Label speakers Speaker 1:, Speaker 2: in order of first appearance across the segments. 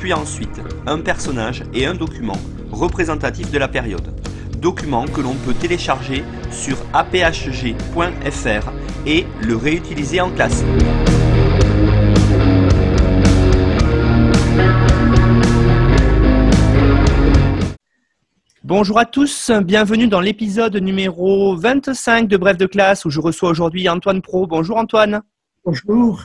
Speaker 1: puis ensuite un personnage et un document représentatif de la période. Document que l'on peut télécharger sur aphg.fr et le réutiliser en classe. Bonjour à tous, bienvenue dans l'épisode numéro 25 de Bref de classe où je reçois aujourd'hui Antoine Pro. Bonjour Antoine.
Speaker 2: Bonjour.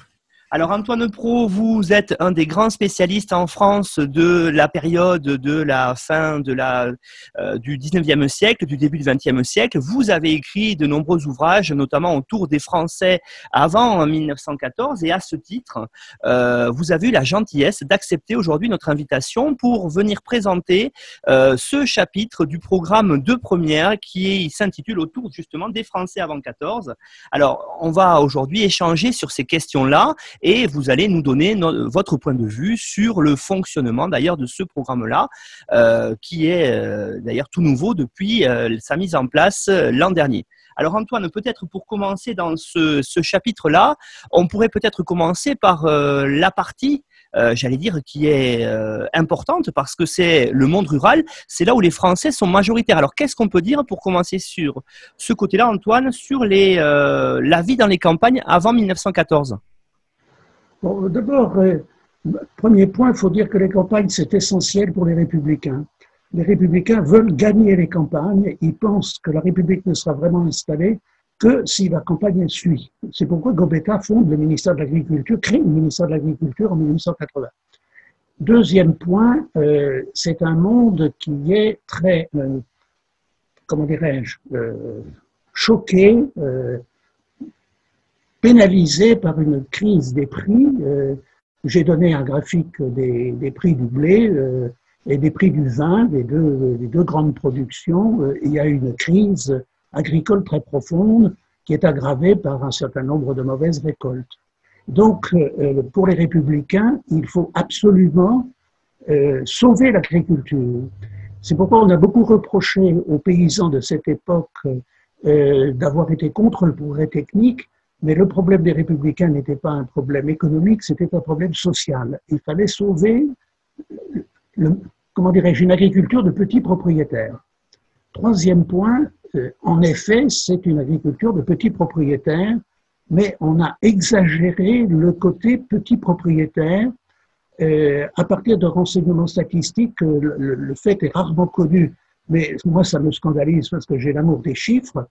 Speaker 1: Alors Antoine Pro, vous êtes un des grands spécialistes en France de la période de la fin de la, euh, du 19e siècle, du début du 20e siècle. Vous avez écrit de nombreux ouvrages, notamment autour des Français avant 1914, et à ce titre, euh, vous avez eu la gentillesse d'accepter aujourd'hui notre invitation pour venir présenter euh, ce chapitre du programme de première qui s'intitule autour justement des Français avant 14. Alors, on va aujourd'hui échanger sur ces questions-là et vous allez nous donner votre point de vue sur le fonctionnement d'ailleurs de ce programme-là, euh, qui est euh, d'ailleurs tout nouveau depuis euh, sa mise en place l'an dernier. Alors Antoine, peut-être pour commencer dans ce, chapitre-là, on pourrait peut-être commencer par la partie j'allais dire, qui est importante parce que c'est le monde rural, c'est là où les Français sont majoritaires. Alors, qu'est-ce qu'on peut dire pour commencer sur ce côté-là, Antoine, sur la vie dans les campagnes avant 1914
Speaker 2: D'abord, euh, premier point, il faut dire que les campagnes, c'est essentiel pour les républicains. Les républicains veulent gagner les campagnes. Ils pensent que la République ne sera vraiment installée que si la campagne suit. C'est pourquoi Gobetta fonde le ministère de l'Agriculture, crée le ministère de l'Agriculture en 1880. Deuxième point, euh, c'est un monde qui est très, euh, comment dirais-je, choqué, pénalisé par une crise des prix. Euh, j'ai donné un graphique des, prix du blé euh, et des prix du vin, des deux, des deux grandes productions. Euh, il y a une crise agricole très profonde qui est aggravée par un certain nombre de mauvaises récoltes. Donc, pour les républicains, il faut absolument sauver l'agriculture. C'est pourquoi on a beaucoup reproché aux paysans de cette époque d'avoir été contre le progrès technique, mais le problème des républicains n'était pas un problème économique, c'était un problème social. Il fallait sauver, comment dirais-je, une agriculture de petits propriétaires. Troisième point, euh, en effet, c'est une agriculture de petits propriétaires, mais on a exagéré le côté petit propriétaire. Euh, à partir de renseignements statistiques, le, fait est rarement connu, mais moi ça me scandalise parce que j'ai l'amour des chiffres.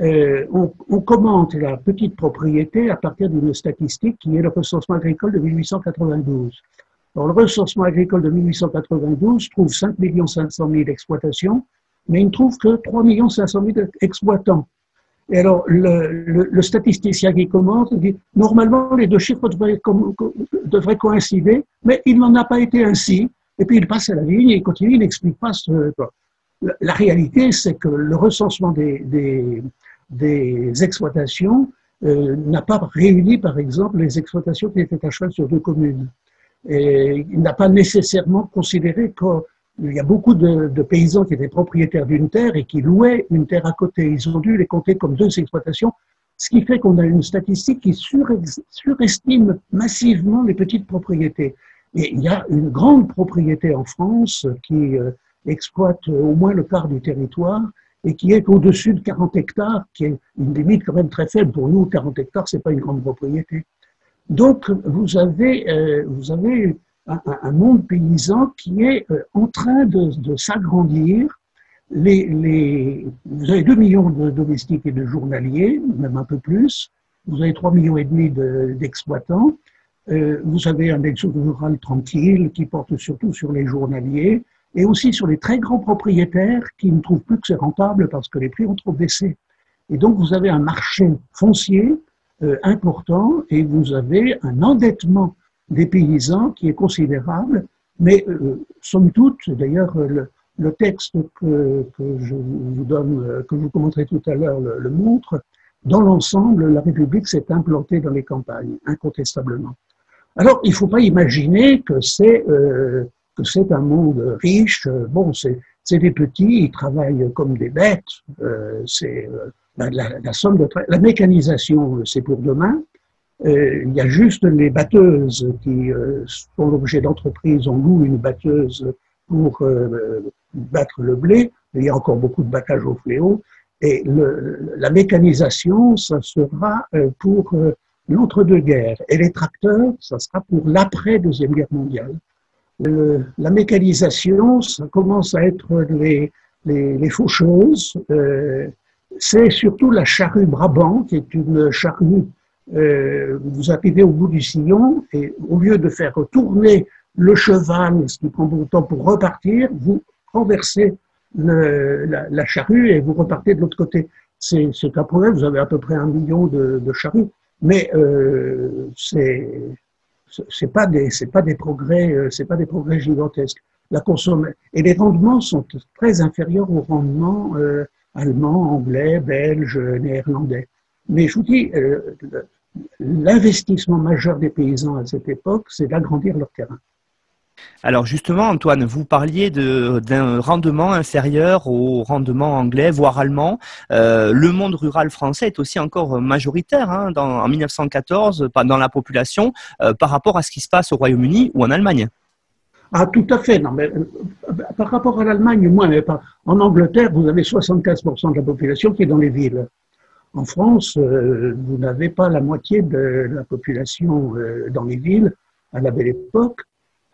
Speaker 2: Euh, on, commente la petite propriété à partir d'une statistique qui est le recensement agricole de 1892. Alors, le recensement agricole de 1892 trouve 5 500 000 exploitations, mais il ne trouve que 3 500 000 exploitants. Et alors, le, statisticien qui commente dit normalement les deux chiffres devraient, coïncider, mais il n'en a pas été ainsi. Et puis il passe à la ligne et il continue, il n'explique pas ce. La, réalité, c'est que le recensement des, des exploitations euh, n'a pas réuni, par exemple, les exploitations qui étaient à cheval sur deux communes. Et il n'a pas nécessairement considéré qu'il y a beaucoup de, paysans qui étaient propriétaires d'une terre et qui louaient une terre à côté. Ils ont dû les compter comme deux exploitations, ce qui fait qu'on a une statistique qui surestime massivement les petites propriétés. Et il y a une grande propriété en France qui euh, exploite au moins le quart du territoire et qui est au-dessus de 40 hectares, qui est une limite quand même très faible. Pour nous, 40 hectares, c'est pas une grande propriété. Donc, vous avez, euh, un, monde paysan qui est euh, en train de, s'agrandir. Vous avez 2 millions de domestiques et de journaliers, même un peu plus. Vous avez 3 millions et demi d'exploitants. euh, vous avez un exode rural tranquille qui porte surtout sur les journaliers et aussi sur les très grands propriétaires qui ne trouvent plus que c'est rentable parce que les prix ont trop baissé. Et donc vous avez un marché foncier euh, important et vous avez un endettement des paysans qui est considérable. Mais somme toute, d'ailleurs, le, texte que, je vous donne, que je vous commenterai tout à l'heure, le, montre. Dans l'ensemble, la République s'est implantée dans les campagnes, incontestablement. Alors, il ne faut pas imaginer que c'est c'est un monde riche. Bon, c'est des petits, ils travaillent comme des bêtes. Euh, c'est euh, la, somme de la mécanisation, c'est pour demain. Euh, il y a juste les batteuses qui font l'objet d'entreprises. On loue une batteuse pour battre le blé. Il y a encore beaucoup de battage au fléau. Et la mécanisation, ça sera pour l'entre-deux-guerres. Et les tracteurs, ça sera pour l'après-deuxième guerre mondiale la mécanisation, ça commence à être les, les, les faucheuses. Euh, c'est surtout la charrue Brabant, qui est une charrue, euh, vous arrivez au bout du sillon, et au lieu de faire tourner le cheval, ce qui prend beaucoup de temps pour repartir, vous renversez la, charrue et vous repartez de l'autre côté. C'est un problème, vous avez à peu près un million de, de charrues, mais euh, c'est c'est pas des c'est pas des progrès euh, c'est pas des progrès gigantesques. Et les rendements sont très inférieurs aux rendements euh, allemands, anglais, belges, néerlandais. Mais je vous dis, euh, l'investissement majeur des paysans à cette époque, c'est d'agrandir leur terrain.
Speaker 1: Alors justement, Antoine, vous parliez d'un rendement inférieur au rendement anglais, voire allemand. Euh, le monde rural français est aussi encore majoritaire hein, en 1914 dans la population euh, par rapport à ce qui se passe au Royaume-Uni ou en Allemagne.
Speaker 2: Ah, tout à fait. Non, mais, euh, par rapport à l'Allemagne, moins. En Angleterre, vous avez 75% de la population qui est dans les villes. En France, vous n'avez pas la moitié de la population dans les villes à la belle époque.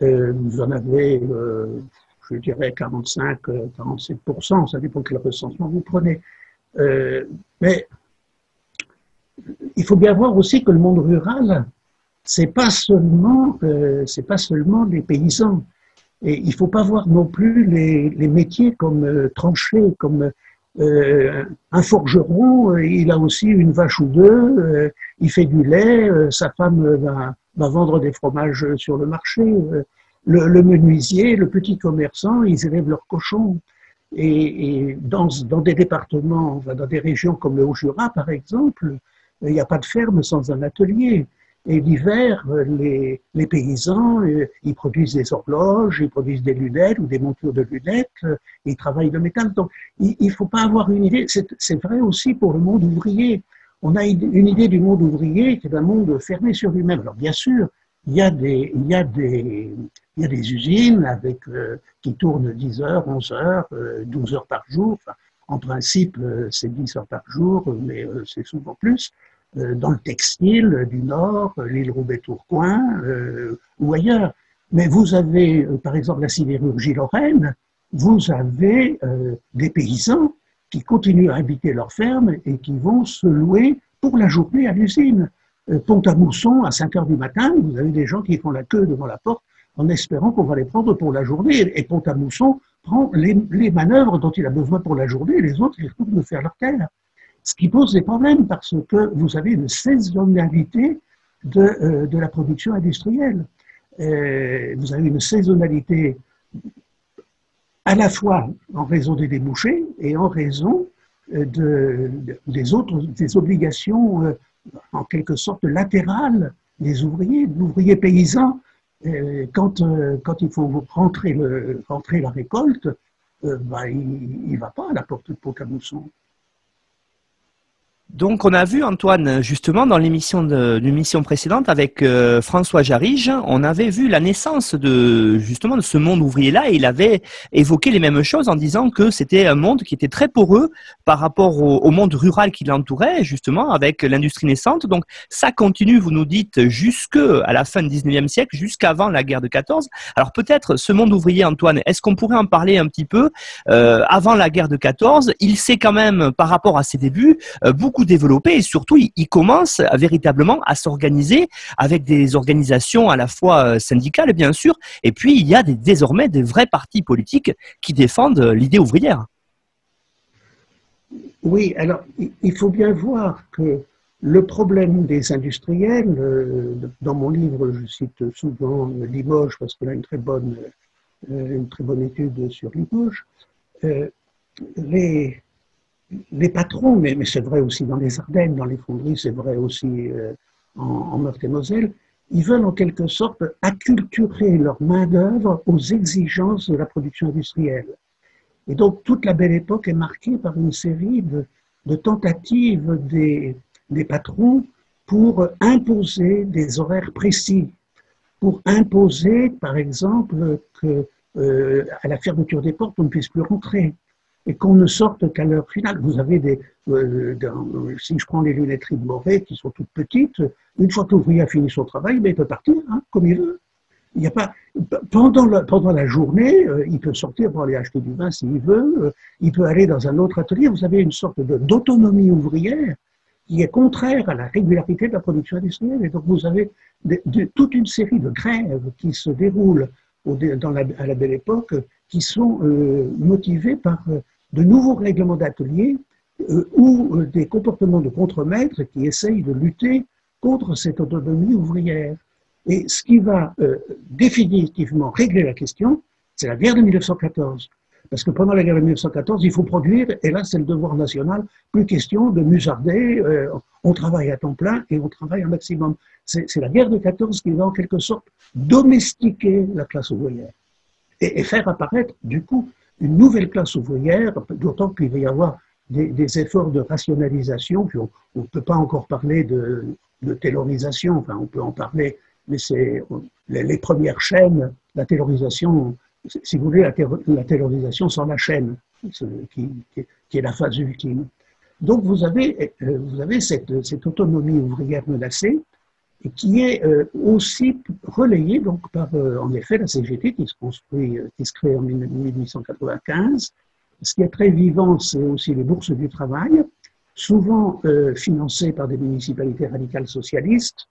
Speaker 2: Euh, vous en avez, euh, je dirais, 45, 47%, euh, ça dépend quel recensement vous prenez. mais il faut bien voir aussi que le monde rural, c'est pas pas seulement les paysans. Et il faut pas voir non plus les, métiers comme tranchés, comme un forgeron, il a aussi une vache ou deux, il fait du lait, sa femme va, va vendre des fromages sur le marché. Le, menuisier, le petit commerçant, ils élèvent leurs cochons. Et, dans, des départements, dans des régions comme le Haut-Jura, par exemple, il n'y a pas de ferme sans un atelier. Et l'hiver, les, paysans, euh, ils produisent des horloges, ils produisent des lunettes ou des montures de lunettes, ils travaillent le métal. Donc, il ne faut pas avoir une idée. C'est vrai aussi pour le monde ouvrier on a une idée du monde ouvrier qui est un monde fermé sur lui-même. Alors bien sûr, il y a des, usines euh, qui tournent 10 heures, 11 heures, 12 euh, heures par jour. en principe, euh, c'est 10 heures par jour, mais c'est souvent plus. dans le textile du Nord, l'île Roubaix-Tourcoing ou ailleurs. Mais vous avez, par exemple, la sidérurgie lorraine, vous avez des paysans qui continuent à habiter leur ferme et qui vont se louer pour la journée à l'usine. Euh, Pont-à-Mousson, à 5 heures du matin, vous avez des gens qui font la queue devant la porte en espérant qu'on va les prendre pour la journée. Et Pont-à-Mousson prend les, manœuvres dont il a besoin pour la journée et les autres, ils retournent faire leur terre. Ce qui pose des problèmes parce que vous avez une saisonnalité de, euh, la production industrielle. Euh, vous avez une saisonnalité à la fois en raison des débouchés et en raison euh, de, des autres des obligations euh, en quelque sorte latérales des ouvriers, l'ouvrier paysan. Euh, quand, quand il faut rentrer, rentrer la récolte, bah, il ne va pas à la porte de Pont-à-Mousson.
Speaker 1: Donc, on a vu Antoine justement dans l'émission de précédente avec euh, François Jarige, on avait vu la naissance de justement de ce monde ouvrier-là et il avait évoqué les mêmes choses en disant que c'était un monde qui était très poreux par rapport au, monde rural qui l'entourait justement avec l'industrie naissante. Donc, ça continue, vous nous dites, jusque à la fin du 19e siècle, jusqu'avant la guerre de 14. Alors peut-être ce monde ouvrier, Antoine, est-ce qu'on pourrait en parler un petit peu euh, avant la guerre de 14 Il s'est quand même, par rapport à ses débuts, euh, beaucoup développé et surtout il, commence véritablement à s'organiser avec des organisations à la fois euh, syndicales bien sûr et puis il y a désormais des vrais partis politiques qui défendent l'idée ouvrière.
Speaker 2: Oui, alors il faut bien voir que le problème des industriels, euh, dans mon livre, je cite souvent Limoges parce qu'on a une très bonne, euh, une très bonne étude sur Limoges. Euh, les, patrons, mais, c'est vrai aussi dans les Ardennes, dans les fonderies, c'est vrai aussi en, en Meurthe-et-Moselle, ils veulent en quelque sorte acculturer leur main-d'œuvre aux exigences de la production industrielle. Et donc toute la belle époque est marquée par une série de, tentatives des, des patrons pour imposer des horaires précis, pour imposer, par exemple, que euh, à la fermeture des portes, on ne puisse plus rentrer et qu'on ne sorte qu'à l'heure finale. Vous avez des, euh, si je prends les lunetteries de Moret qui sont toutes petites, une fois que l'ouvrier a fini son travail, ben, il peut partir hein, comme il veut. Il n'y a pas pendant la, pendant la journée, euh, il peut sortir pour aller acheter du vin s'il veut. il peut aller dans un autre atelier. Vous avez une sorte d'autonomie ouvrière qui est contraire à la régularité de la production industrielle. Et donc vous avez toute une série de grèves qui se déroulent à la belle époque, qui sont euh, motivées par euh, de nouveaux règlements d'atelier euh, ou des comportements de contremaîtres qui essayent de lutter contre cette autonomie ouvrière. Et ce qui va définitivement régler la question, c'est la guerre de 1914. Parce que pendant la guerre de 1914, il faut produire, et là, c'est le devoir national. Plus question de musarder, euh, on travaille à temps plein et on travaille un maximum. C'est la guerre de 14 qui va en quelque sorte domestiquer la classe ouvrière et, faire apparaître, du coup, une nouvelle classe ouvrière, d'autant qu'il va y avoir des, efforts de rationalisation, puis on ne peut pas encore parler de, de on peut en parler, mais c'est les, premières chaînes, la taylorisation si vous voulez, la, terrorisation sans la chaîne, qui, est la phase ultime. Donc vous avez, euh, vous avez cette, autonomie ouvrière menacée et qui est euh, aussi relayée donc par, euh, en effet, la CGT qui se construit, qui se crée en 1895. Ce qui est très vivant, c'est aussi les bourses du travail, souvent financées par des municipalités radicales socialistes,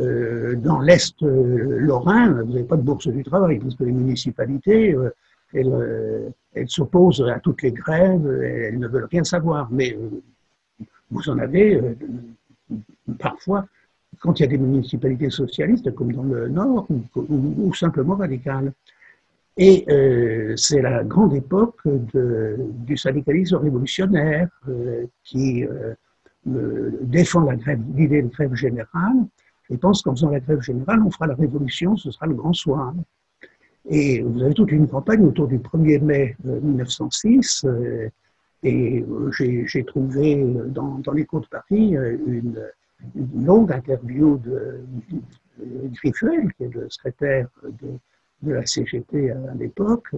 Speaker 2: euh, dans l'Est euh, lorrain, vous n'avez pas de bourse du travail, parce que les municipalités, euh, elles s'opposent à toutes les grèves, elles ne veulent rien savoir. Mais vous en avez parfois quand il y a des municipalités socialistes, comme dans le Nord, ou, simplement radicales. Et c'est la grande époque du syndicalisme révolutionnaire qui défend l'idée de grève générale et pense qu'en faisant la grève générale, on fera la révolution, ce sera le grand soir. Et vous avez toute une campagne autour du 1er mai 1906, euh, et euh, j'ai trouvé dans, dans l'écho de Paris euh, une, longue interview de, Griffuel, qui est le secrétaire de, la CGT à, l'époque.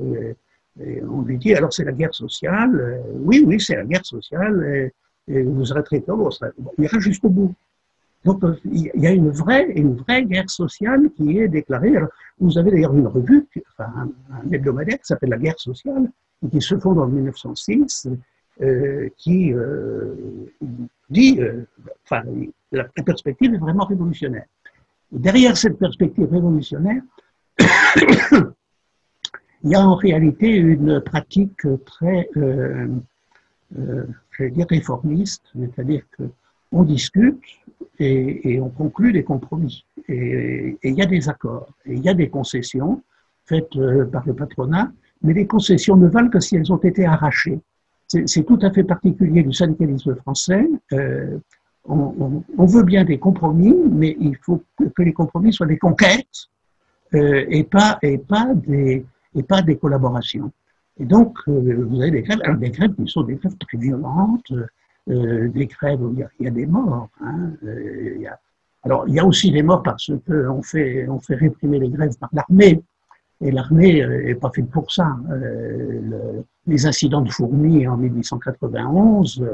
Speaker 2: Et on lui dit, alors c'est la guerre sociale. Oui, oui, c'est la guerre sociale. Et, vous arrêterez pas, on ira jusqu'au bout. Donc il y a une vraie, une vraie guerre sociale qui est déclarée. vous avez d'ailleurs une revue, un, hebdomadaire qui s'appelle La guerre sociale, qui se fonde en 1906, euh, qui euh, dit, euh, la, perspective est vraiment révolutionnaire. Derrière cette perspective révolutionnaire, il y a en réalité une pratique très, vais dire, réformiste, c'est-à-dire qu'on discute, et, on conclut des compromis. Et il y a des accords, et il y a des concessions faites euh, par le patronat, mais les concessions ne valent que si elles ont été arrachées. C'est tout à fait particulier du syndicalisme français. Euh, on, veut bien des compromis, mais il faut que les compromis soient des conquêtes euh, et, pas, et, pas des, et pas des collaborations. Et donc, vous avez des grèves, des grèves qui sont des grèves très violentes, euh, des grèves où il y a, des morts. Hein, euh, alors, il y a aussi des morts parce qu'on fait, on fait réprimer les grèves par l'armée. Et l'armée n'est pas faite pour ça. Euh, les incidents de fourmis en 1891,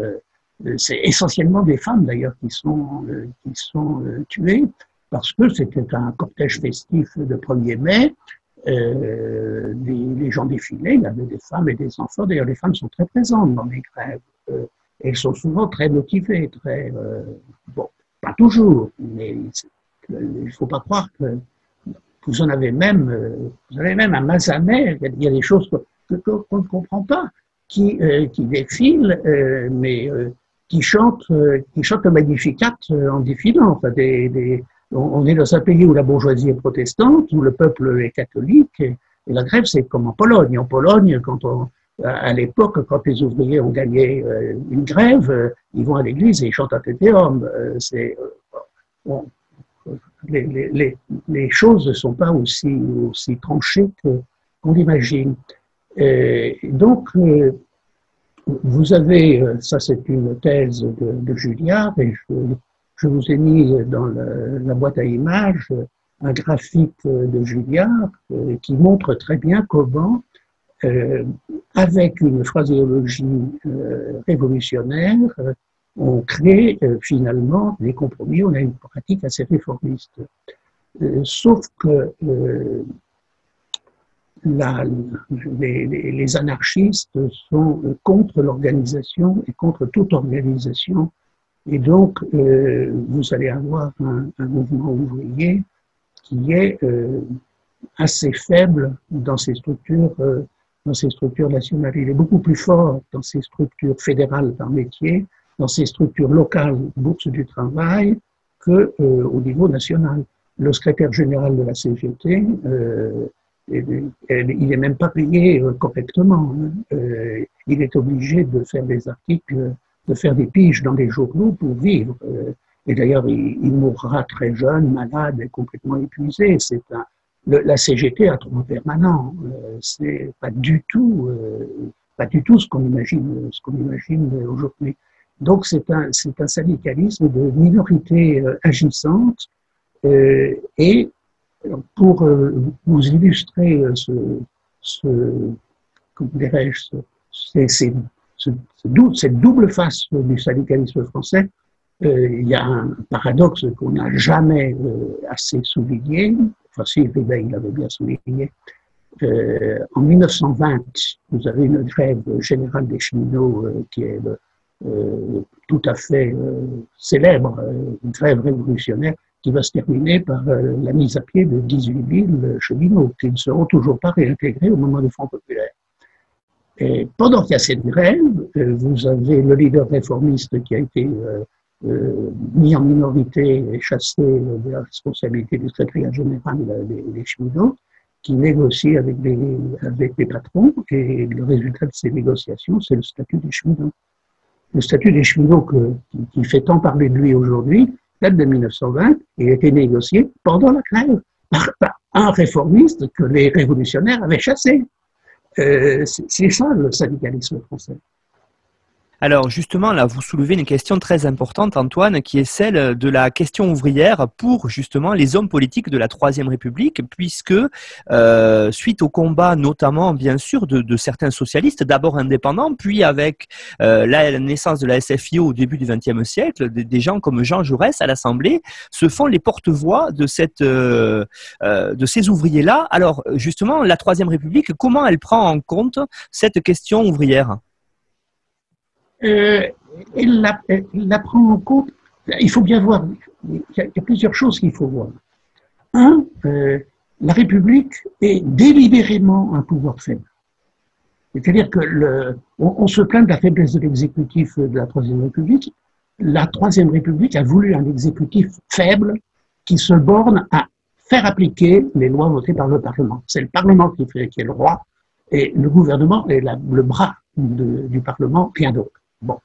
Speaker 2: c'est essentiellement des femmes d'ailleurs qui sont, qui sont tuées parce que c'était un cortège festif de 1er mai. Euh, les, gens défilaient, il y avait des femmes et des enfants. D'ailleurs, les femmes sont très présentes dans les grèves. Elles sont souvent très motivées, très euh, bon, pas toujours, mais il ne faut pas croire que vous en avez même, euh, vous avez même un Mazamet, il y a des choses qu'on ne comprend pas, qui, euh, qui défilent, mais qui chantent, qui chantent le Magnificat en défilant. Enfin, des, on est dans un pays où la bourgeoisie est protestante, où le peuple est catholique, et, la grève, c'est comme en Pologne. En Pologne, quand à l'époque, quand les ouvriers ont gagné une grève, ils vont à l'église et ils chantent un tétéum. Les, choses ne sont pas aussi, tranchées qu'on l'imagine. donc, euh, vous avez, euh, ça c'est une thèse de, de Julliard, et je, je, vous ai mis dans la boîte à images un graphique de Julliard euh, qui montre très bien comment, avec une phraséologie révolutionnaire, on crée euh, finalement des compromis, on a une pratique assez réformiste. Euh, sauf que euh, les, anarchistes sont contre l'organisation et contre toute organisation. Et donc, vous allez avoir un, mouvement ouvrier qui est assez faible dans ses structures dans structures nationales. Il est beaucoup plus fort dans ses structures fédérales par métier dans ces structures locales, bourse du travail, que euh, au niveau national. Le secrétaire général de la CGT, euh, il n'est même pas payé euh, correctement. Hein. il est obligé de faire des articles, de faire des piges dans les journaux pour vivre. et d'ailleurs, il, mourra très jeune, malade et complètement épuisé. C'est la CGT a trop permanent. c'est pas du tout, pas du tout ce qu'on imagine, ce qu'on imagine aujourd'hui. Donc c'est un, un, syndicalisme de minorité euh, agissante euh, et pour euh, vous illustrer ce, cette double face du syndicalisme français, il y a un paradoxe qu'on n'a jamais assez souligné, enfin si, l'avait bien souligné, en 1920, vous avez une grève générale des cheminots qui est tout à fait euh, célèbre, euh, une grève révolutionnaire qui va se terminer par la mise à pied de 18 000 cheminots qui ne seront toujours pas réintégrés au moment du Front populaire. Et pendant qu'il y a cette grève, vous avez le leader réformiste qui a été mis en minorité et chassé de la responsabilité du secrétaire général des, cheminots, qui négocie avec les, avec les patrons, et le résultat de ces négociations, c'est le statut des cheminots le statut des cheminots qui, fait tant parler de lui aujourd'hui date de 1920 et a été négocié pendant la grève par, un réformiste que les révolutionnaires avaient chassé. Euh, c'est ça le syndicalisme français.
Speaker 1: Alors justement, là, vous soulevez une question très importante, Antoine, qui est celle de la question ouvrière pour justement les hommes politiques de la Troisième République, puisque euh, suite au combat notamment, bien sûr, de, certains socialistes, d'abord indépendants, puis avec euh, la naissance de la SFIO au début du XXe siècle, des, gens comme Jean Jaurès à l'Assemblée se font les porte-voix de, cette, euh, de ces ouvriers-là. Alors justement, la Troisième République, comment elle prend en compte cette question ouvrière?
Speaker 2: Euh, elle, la, prend en compte. Il faut bien voir, il y a, plusieurs choses qu'il faut voir. Un, euh, la République est délibérément un pouvoir faible. C'est-à-dire que le, on, se plaint de la faiblesse de l'exécutif de la Troisième République. La Troisième République a voulu un exécutif faible qui se borne à faire appliquer les lois votées par le Parlement. C'est le Parlement qui, fait, qui est le roi et le gouvernement est le bras du Parlement, rien d'autre. Bon.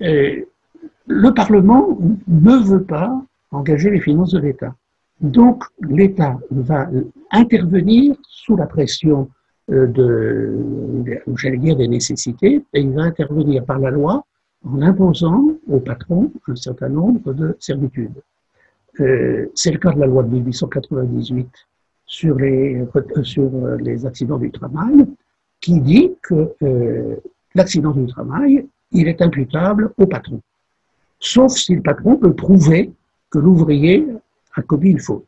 Speaker 2: le Parlement ne veut pas engager les finances de l'État. Donc, l'État va intervenir sous la pression euh, de, dire, des nécessités, et il va intervenir par la loi en imposant au patron un certain nombre de servitudes. Euh, c'est le cas de la loi de 1898 sur les, sur les accidents du travail, qui dit que euh, l'accident du travail, il est imputable au patron. Sauf si le patron peut prouver que l'ouvrier a commis une faute.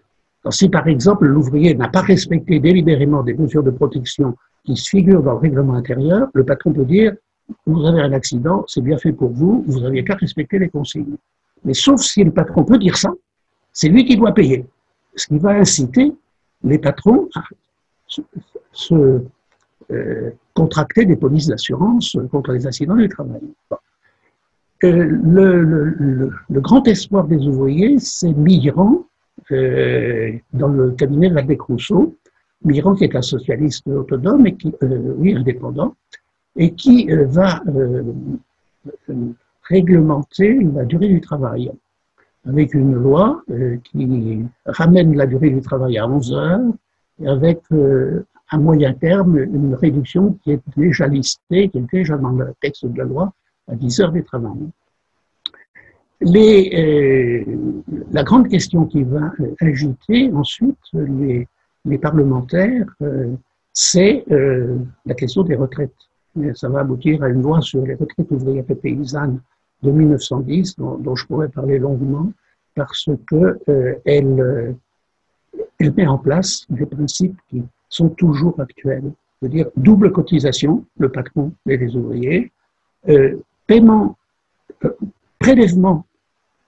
Speaker 2: si par exemple l'ouvrier n'a pas respecté délibérément des mesures de protection qui se figurent dans le règlement intérieur, le patron peut dire vous avez un accident, c'est bien fait pour vous, vous n'aviez qu'à respecter les consignes. Mais sauf si le patron peut dire ça, c'est lui qui doit payer. Ce qui va inciter les patrons à se, euh, contracter des polices d'assurance contre les accidents du travail. le, le, grand espoir des ouvriers, c'est Migrant, dans le cabinet de la Rousseau, Migrant qui est un socialiste autonome et qui, oui, indépendant, et qui va réglementer la durée du travail. Avec une loi euh, qui ramène la durée du travail à 11 heures avec euh, à moyen terme une réduction qui est déjà listée, qui est déjà dans le texte de la loi, à 10 heures du travail. Euh, la grande question qui va agiter ensuite les, parlementaires, c'est la question des retraites. ça va aboutir à une loi sur les retraites ouvrières et paysannes de 1910, dont, je pourrais parler longuement, parce que euh, elle, euh, elle met en place des principes qui sont toujours actuels. C'est-à-dire double cotisation, le patron et les ouvriers, euh, paiement, prélèvement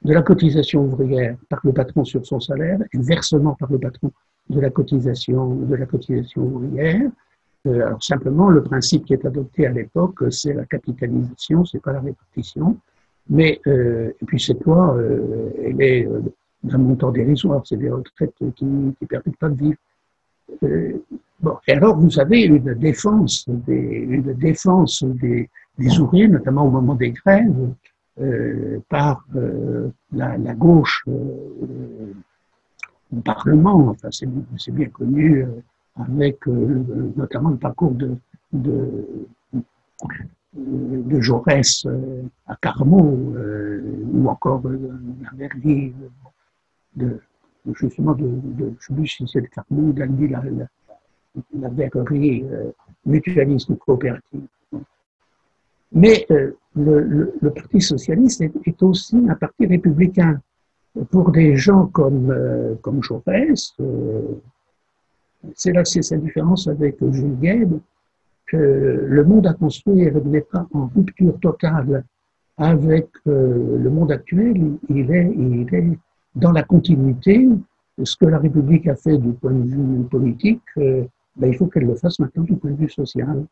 Speaker 2: de la cotisation ouvrière par le patron sur son salaire et versement par le patron de la cotisation, de la cotisation ouvrière. alors simplement, le principe qui est adopté à l'époque, c'est la capitalisation, c'est pas la répartition. Mais, euh, et puis cette loi, euh, elle est euh, d'un montant dérisoire, c'est des retraites qui ne permettent pas de vivre. Euh, bon, et alors vous avez une défense des, une défense des, ouvriers, notamment au moment des grèves, euh, par la, la, gauche au Parlement, enfin c'est bien connu, avec notamment le parcours de, de Jaurès euh, à Carmaux, euh, ou encore euh, la verrier de, justement de, de je sais si c'est de Carmaux, la, la, la verrerie mutualisme coopérative. Mais le, le, Parti socialiste est, aussi un parti républicain. Pour des gens comme, comme Jaurès, c'est là c'est sa différence avec Jules Guesde, que le monde à construire n'est pas en rupture totale avec euh, le monde actuel, il est, il est dans la continuité. Ce que la République a fait du point de vue politique, euh, ben, il faut qu'elle le fasse maintenant du point de vue social.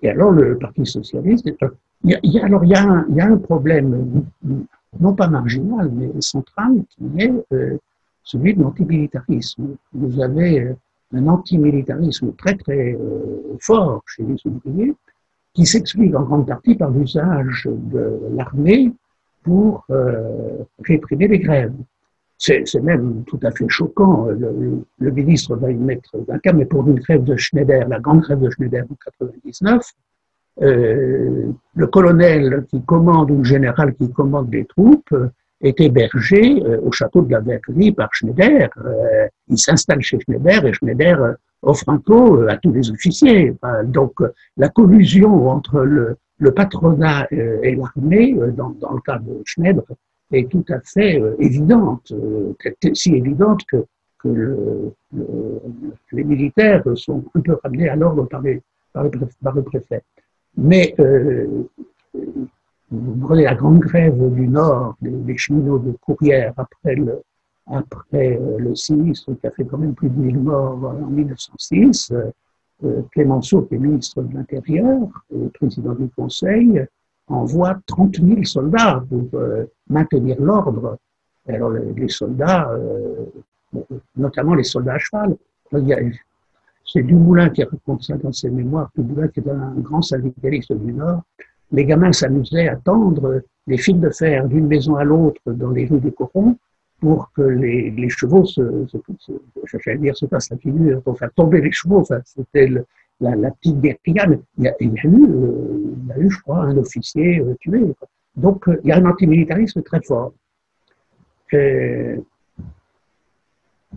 Speaker 2: Et alors le Parti socialiste, il y a, alors il y a, un, problème, non pas marginal, mais central, qui est euh, celui de l'antimilitarisme. Vous avez un antimilitarisme très très euh, fort chez les ouvriers, qui s'explique en grande partie par l'usage de l'armée pour euh, réprimer les grèves. C'est même tout à fait choquant. Le, ministre va y mettre un cas, mais pour une grève de Schneider, la grande grève de Schneider en 99, euh, le colonel qui commande ou le général qui commande les troupes est hébergé euh, au château de la Verrerie par Schneider. Euh, il s'installe chez Schneider et Schneider euh, offre un pot à tous les officiers. Donc la collusion entre le, le patronat et l'armée, dans, dans, le cas de Schneider, est tout à fait évidente, si évidente que, que le, les militaires sont un peu ramenés à l'ordre par, le préfet. Mais euh, vous prenez la grande grève du Nord des, cheminots de courrière après le, après euh, le sinistre qui a fait quand même plus de 1000 morts en 1906, euh, euh, Clémenceau, qui est ministre de l'Intérieur et président du Conseil, envoie 30 000 soldats pour maintenir l'ordre. Alors les, soldats, notamment les soldats à cheval, c'est Dumoulin qui raconte ça dans ses mémoires, Dumoulin qui est un grand syndicaliste du Nord, les gamins s'amusaient à tendre des fils de fer d'une maison à l'autre dans les rues des Corons pour que les, chevaux se, se, se, dire, se passent la figure, pour faire tomber les chevaux. Enfin, c'était la, la, petite guerre Il y, a, il, y a eu, euh, il y a eu, je crois, un officier euh, tué. Donc, euh, il y a un antimilitarisme très fort.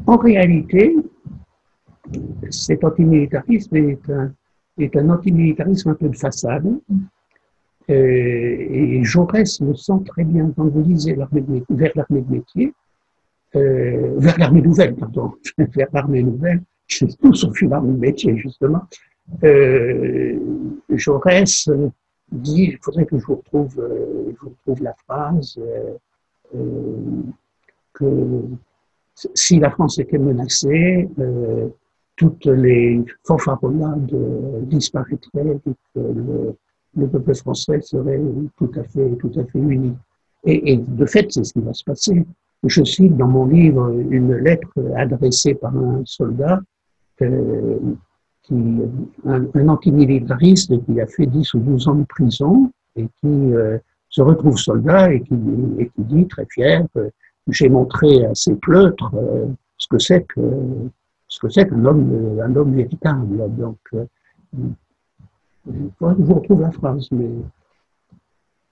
Speaker 2: en réalité, cet antimilitarisme est un, est un antimilitarisme un peu de façade, et Jaurès le sent très bien quand vous lisez vers l'armée de métier, euh, vers l'armée nouvelle, pardon, vers l'armée nouvelle, c'est tout une armée de métier, justement. Euh, Jaurès dit, il faudrait que je vous retrouve, euh, je vous retrouve la phrase, euh, que si la France était menacée, toutes les fanfaronnades disparaîtraient, que le, le peuple français serait tout à fait, tout à fait uni. Et, et de fait, c'est ce qui va se passer. Je cite dans mon livre une lettre adressée par un soldat, euh, qui, un, un antimilitariste qui a fait 10 ou 12 ans de prison et qui euh, se retrouve soldat et qui, dit très fier que j'ai montré à ses pleutres euh, ce que c'est que ce que c'est qu'un homme, un homme véritable. Donc, je vous retrouve la phrase, mais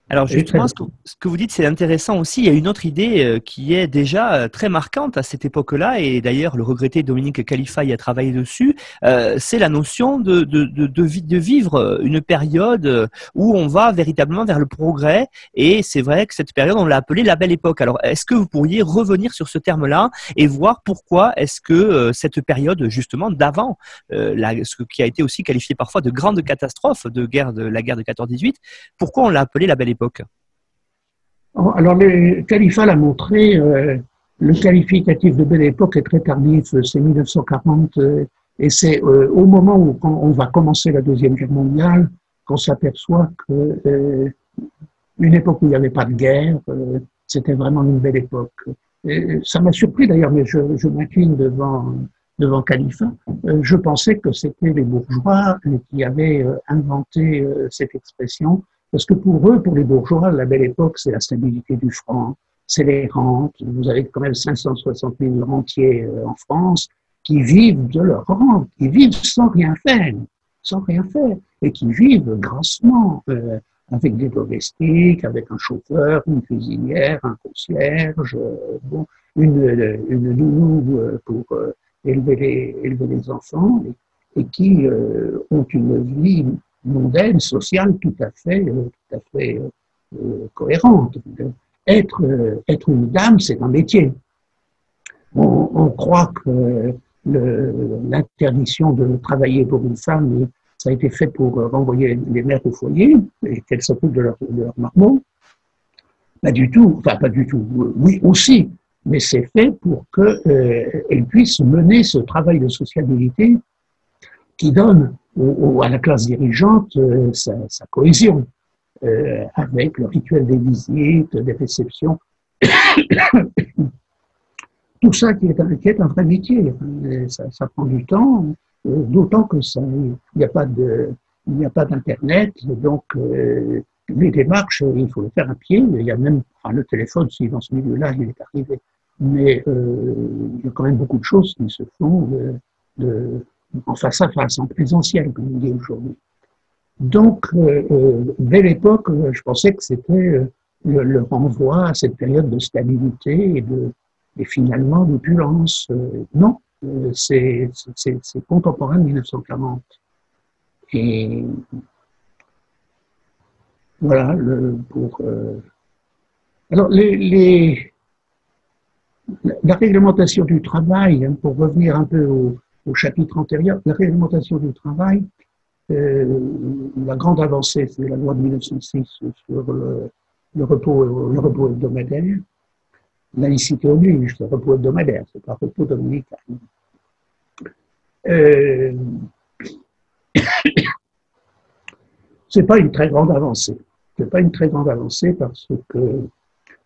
Speaker 1: alors justement, ce que, vous dites, c'est intéressant aussi. Il y a une autre idée euh, qui est déjà euh, très marquante à cette époque-là, et d'ailleurs le regretté Dominique Khalifa y a travaillé dessus, euh, c'est la notion de, de, de, de, vivre une période où on va véritablement vers le progrès, et c'est vrai que cette période, on l'a appelée la belle époque. Alors est-ce que vous pourriez revenir sur ce terme-là et voir pourquoi est-ce que cette période justement d'avant, ce qui a été aussi qualifié parfois de grande catastrophe de guerre de la guerre de 14-18, pourquoi on l'a appelée la belle époque
Speaker 2: Oh, alors, le Califat l'a montré, euh, le qualificatif de belle époque est très tardif, c'est 1940, euh, et c'est euh, au moment où on va commencer la Deuxième Guerre mondiale qu'on s'aperçoit que une époque où il n'y avait pas de guerre, c'était vraiment une belle époque. Ça m'a surpris d'ailleurs, mais je, m'incline devant, devant Califat. je pensais que c'était les bourgeois qui avaient inventé cette expression parce que pour eux, pour les bourgeois, la belle époque, c'est la stabilité du franc, c'est les rentes. Vous avez quand même 560 000 rentiers euh, en France qui vivent de leur rente, qui vivent sans rien faire, sans rien faire, et qui vivent grassement, euh, avec des domestiques, avec un chauffeur, une cuisinière, un concierge, euh, une, une nounou pour élever, les, enfants, et qui ont une vie mondaine, sociale, tout à fait, euh, fait euh, cohérente. Être, euh, être une dame, c'est un métier. On, croit que l'interdiction de travailler pour une femme, ça a été fait pour renvoyer les mères au foyer et qu'elles s'occupent de leur, de leur marmot. Pas du tout, enfin pas du tout, oui aussi, mais c'est fait pour qu'elles euh, puissent mener ce travail de sociabilité qui donne à la classe dirigeante euh, sa, cohésion, euh, avec le rituel des visites, des réceptions. Tout ça qui est, un, qui est vrai métier. Ça, prend du temps, euh, d'autant que ça, il n'y a pas de, il n'y a pas d'internet, donc les démarches, il faut le faire à pied. Il y a même le téléphone, si dans ce milieu-là, il est arrivé. Mais il y a quand même beaucoup de choses qui se font en face à face, en présentiel, comme on dit aujourd'hui. Donc, euh, euh, dès l'époque, euh, je pensais que c'était le, renvoi à cette période de stabilité et, de, et finalement d'opulence. non, c'est contemporain de 1940. Et voilà, pour. alors, les, les, la réglementation du travail, hein, pour revenir un peu au, au chapitre antérieur, la réglementation du travail, euh, la grande avancée, c'est la loi de 1906 sur le, repos, le repos hebdomadaire. Laïcité oblige, c'est repos hebdomadaire, c'est pas repos dominical. Euh, c'est pas une très grande avancée. C'est pas une très grande avancée parce que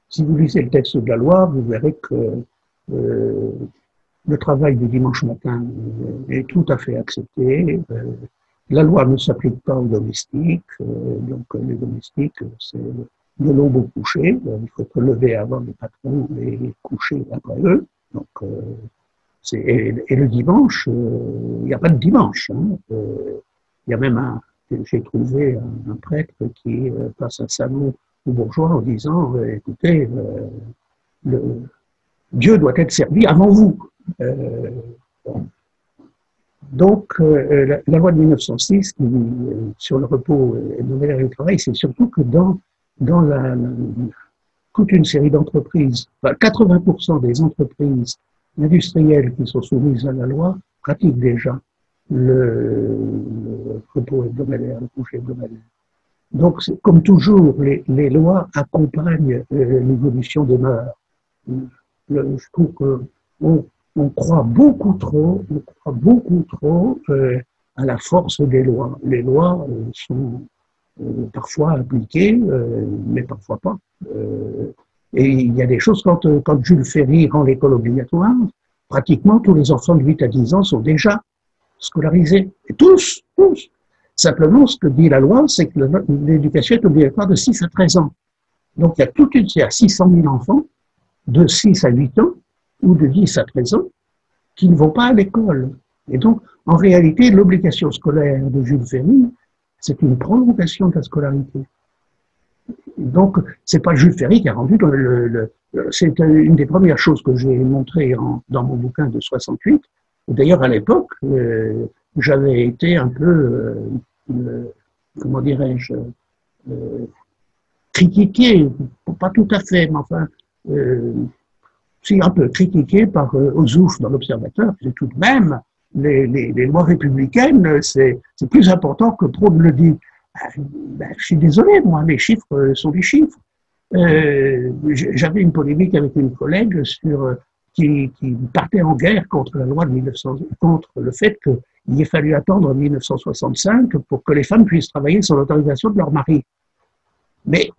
Speaker 2: si vous lisez le texte de la loi, vous verrez que euh, le travail du dimanche matin est tout à fait accepté. Euh, la loi ne s'applique pas aux domestiques, euh, donc les domestiques, c'est de l'aube au coucher. Il faut se lever avant les patrons et coucher après eux. Donc, euh, et, le dimanche, il n'y a pas de dimanche. Hein. Il y a même un, j'ai trouvé un, prêtre qui passe un salon aux bourgeois en disant, écoutez, Dieu doit être servi avant vous. Euh, donc, euh, la, loi de 1906 qui, euh, sur le repos hebdomadaire et le travail, c'est surtout que dans, toute une série d'entreprises, 80% des entreprises industrielles qui sont soumises à la loi pratiquent déjà le, repos hebdomadaire, le coucher hebdomadaire. Donc, comme toujours, les, lois accompagnent l'évolution des mœurs. je trouve que on croit beaucoup trop, on croit beaucoup trop euh, à la force des lois. Les lois euh, sont, parfois appliquées, mais parfois pas. et il y a des choses, quand, quand Jules Ferry rend l'école obligatoire, pratiquement tous les enfants de 8 à 10 ans sont déjà scolarisés. Tous, tous. Simplement, ce que dit la loi, c'est que l'éducation est obligatoire de 6 à 13 ans. Donc, il y a toute une, il y a 600 000 enfants de 6 à 8 ans ou de 10 à 13 ans qui ne vont pas à l'école. Et donc, en réalité, l'obligation scolaire de Jules Ferry, c'est une prolongation de la scolarité. Donc, c'est pas Jules Ferry qui a rendu le, c'est une des premières choses que j'ai montrées dans mon bouquin de 68. D'ailleurs, à l'époque, euh, j'avais été un peu, euh, euh, comment dirais-je, critiqué, pas tout à fait, mais enfin, si un peu critiqué par Ozouf dans l'Observateur, c'est tout de même les, lois républicaines, c'est plus important que Proud le dit. Ben, je suis désolé, moi, les chiffres sont des chiffres. Euh, J'avais une polémique avec une collègue sur qui, qui, partait en guerre contre la loi de 1900, contre le fait qu'il ait fallu attendre 1965 pour que les femmes puissent travailler sans l'autorisation de leur mari. Mais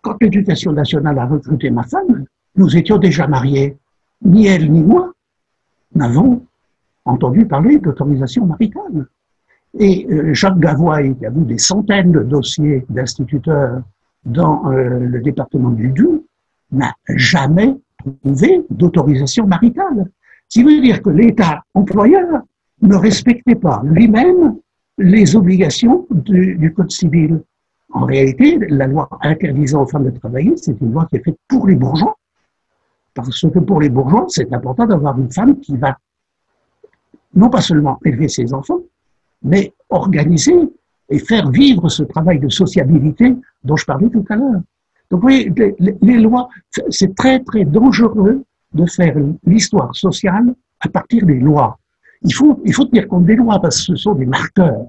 Speaker 2: quand l'éducation nationale a recruté ma femme, nous étions déjà mariés. Ni elle ni moi n'avons entendu parler d'autorisation maritale. Et euh, Jacques Gavoy, qui a vu des centaines de dossiers d'instituteurs dans euh, le département du Doubs, n'a jamais trouvé d'autorisation maritale. Ce qui veut dire que l'État employeur ne respectait pas lui-même les obligations du, du, Code civil. En réalité, la loi interdisant aux femmes de travailler, c'est une loi qui est faite pour les bourgeois. Parce que pour les bourgeois, c'est important d'avoir une femme qui va non pas seulement élever ses enfants, mais organiser et faire vivre ce travail de sociabilité dont je parlais tout à l'heure. Donc, vous voyez, les, lois, c'est très, très dangereux de faire l'histoire sociale à partir des lois. Il faut, il faut tenir compte des lois parce que ce sont des marqueurs.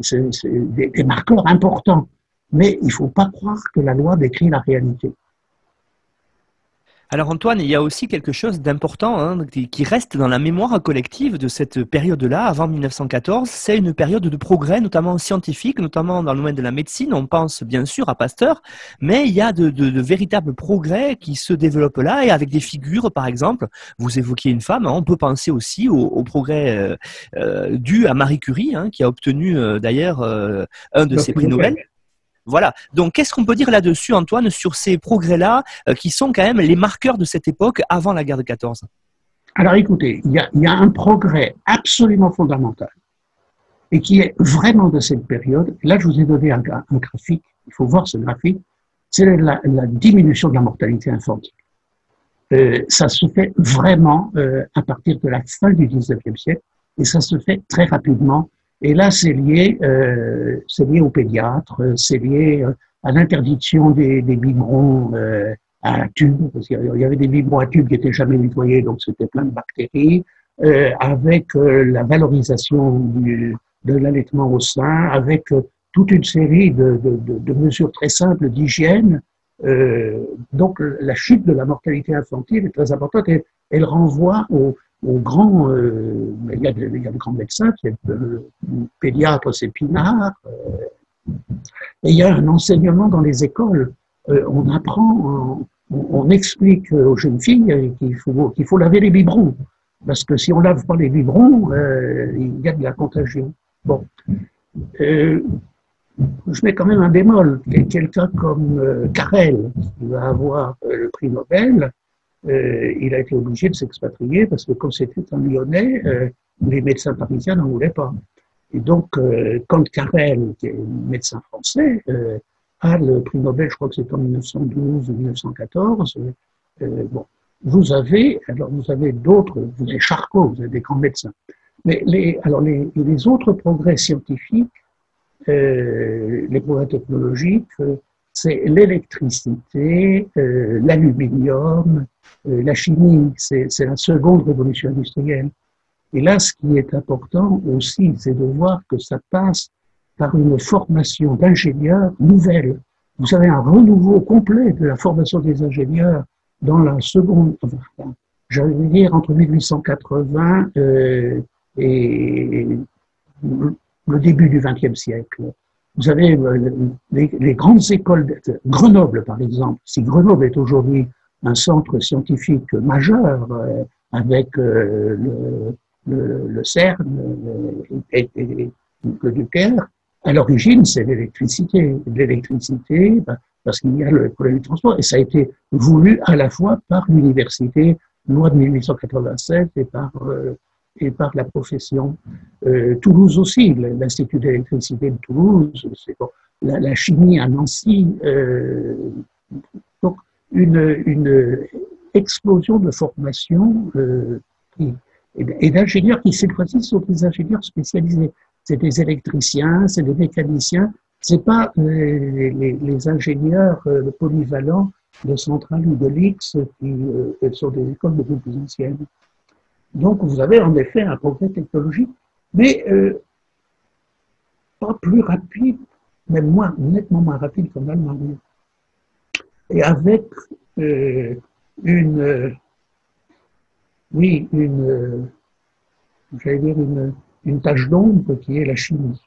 Speaker 2: C'est des, des marqueurs importants. Mais il ne faut pas croire que la loi décrit la réalité.
Speaker 1: Alors Antoine, il y a aussi quelque chose d'important hein, qui reste dans la mémoire collective de cette période-là, avant 1914. C'est une période de progrès, notamment scientifique, notamment dans le domaine de la médecine. On pense bien sûr à Pasteur, mais il y a de, véritables progrès qui se développent là, et avec des figures, par exemple. Vous évoquiez une femme, hein, on peut penser aussi au, progrès euh, euh, dû à Marie Curie, hein, qui a obtenu euh, d'ailleurs un de ses prix Nobel. Voilà. Donc, qu'est-ce qu'on peut dire là-dessus, Antoine, sur ces progrès-là, euh, qui sont quand même les marqueurs de cette époque avant la guerre de 14
Speaker 2: Alors, écoutez, il y, a, un progrès absolument fondamental et qui est vraiment de cette période. Là, je vous ai donné un, graphique. Il faut voir ce graphique. C'est la, diminution de la mortalité infantile. Euh, ça se fait vraiment euh, à partir de la fin du 19e siècle et ça se fait très rapidement et là, c'est lié, euh, c'est lié au pédiatre, c'est lié euh, à l'interdiction des, des, biberons euh, à tube, parce qu'il y avait des biberons à tube qui n'étaient jamais nettoyés, donc c'était plein de bactéries, euh, avec euh, la valorisation de l'allaitement au sein, avec euh, toute une série de, de mesures très simples d'hygiène. donc la chute de la mortalité infantile est très importante et elle renvoie au, aux grands, euh, il, y a il, y a de, grands médecins, le pédiatre c'est Pinard, euh, et il y a un enseignement dans les écoles. Euh, on apprend, on, explique aux jeunes filles qu'il faut, faut laver les biberons, parce que si on lave pas les biberons, il y a de la contagion. Bon, je mets quand même un bémol. Quelqu'un comme Carrel, qui va avoir le prix Nobel, euh, il a été obligé de s'expatrier parce que comme c'était un Lyonnais, euh, les médecins parisiens n'en voulaient pas. Et donc, euh, quand Carrel, qui est médecin français, a le prix Nobel, je crois que c'est en 1912 ou 1914, bon, vous avez, alors vous avez d'autres, vous avez Charcot, vous avez des grands médecins. Mais les, alors les, autres progrès scientifiques, les progrès technologiques, c'est l'électricité, euh, l'aluminium, euh, la chimie, c'est la seconde révolution industrielle. Et là, ce qui est important aussi, c'est de voir que ça passe par une formation d'ingénieurs nouvelle. Vous savez, un renouveau complet de la formation des ingénieurs dans la seconde, enfin, j'allais dire entre 1880 euh, et le début du XXe siècle. vous avez les, grandes écoles, Grenoble par exemple. Si Grenoble est aujourd'hui un centre scientifique majeur avec le, le, CERN et, le nucléaire, à l'origine, c'est l'électricité. L'électricité, ben, parce qu'il y a le problème du transport, et ça a été voulu à la fois par l'université, loi de 1887, et par, euh, et la profession. Euh, Toulouse aussi, l'Institut d'électricité de Toulouse, la, chimie à Nancy. Euh, une, explosion de formation et d'ingénieurs qui, cette fois-ci, sont des ingénieurs spécialisés c'est des électriciens, c'est des mécaniciens, c'est pas euh, les, ingénieurs euh, polyvalents de Centrale ou de l'X qui euh, sont des écoles beaucoup plus anciennes. Donc vous avez en effet un progrès technologique, mais pas plus rapide, même moins, nettement moins rapide qu'en Allemagne. Et avec une, oui, une, j'allais dire une, une d'ombre qui est la chimie.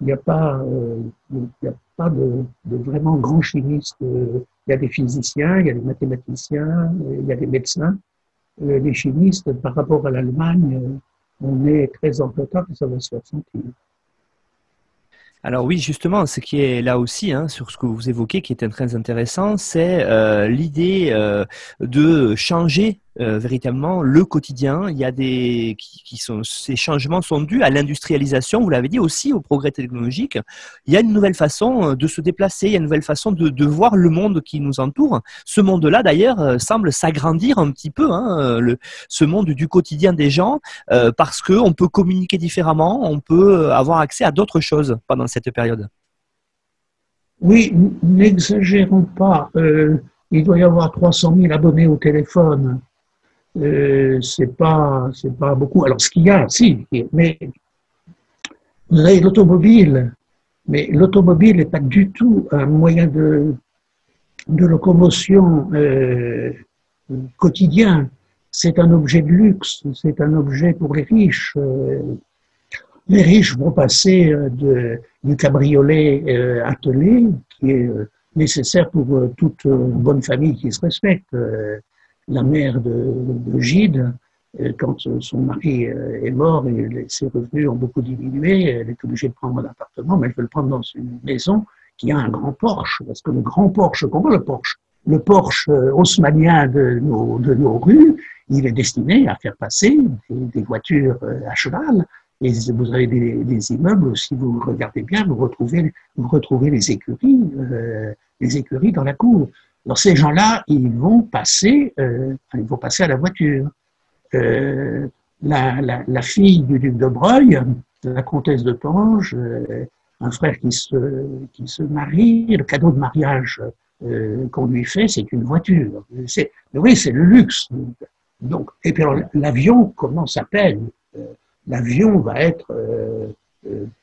Speaker 2: Il n'y a pas, euh, il y a pas de, vraiment grands chimistes. Il y a des physiciens, il y a des mathématiciens, il y a des médecins. Euh, les chimistes, par rapport à l'Allemagne, on est très en retard et ça va se faire sentir.
Speaker 1: Alors oui, justement, ce qui est là aussi, hein, sur ce que vous évoquez, qui est très intéressant, c'est euh, l'idée euh, de changer euh, véritablement le quotidien. Il y a des qui, sont ces changements sont dus à l'industrialisation. Vous l'avez dit aussi au progrès technologique. Il y a une nouvelle façon de se déplacer. Il y a une nouvelle façon de, voir le monde qui nous entoure. Ce monde-là, d'ailleurs, semble s'agrandir un petit peu. Hein, ce monde du quotidien des gens, parce que on peut communiquer différemment, on peut avoir accès à d'autres choses pendant cette période
Speaker 2: Oui, n'exagérons pas. Euh, il doit y avoir 300 000 abonnés au téléphone. Euh, c'est pas, c'est pas beaucoup. Alors ce qu'il y a, si, mais l'automobile, mais l'automobile n'est pas du tout un moyen de, de locomotion euh, quotidien. C'est un objet de luxe, c'est un objet pour les riches. Euh, les riches vont passer euh, de, du cabriolet attelé, qui est nécessaire pour toute bonne famille qui se respecte. La mère de, de Gide, quand son mari est mort et ses revenus ont beaucoup diminué, elle est obligée de prendre un appartement, mais elle veut le prendre dans une maison qui a un grand Porsche, parce que le grand Porsche, comment le Porsche Le Porsche haussmanien de nos, rues, il est destiné à faire passer des voitures à cheval et vous avez des, immeubles, si vous regardez bien, vous retrouvez, les écuries, euh, les écuries dans la cour. Alors ces gens-là, ils vont passer, euh, ils vont passer à la voiture. Euh, la, fille du duc de Breuil, la comtesse de Tange, euh, un frère qui se, qui se marie, le cadeau de mariage euh, qu'on lui fait, c'est une voiture. Oui, c'est le luxe. Donc, et puis l'avion commence à peine l'avion va être,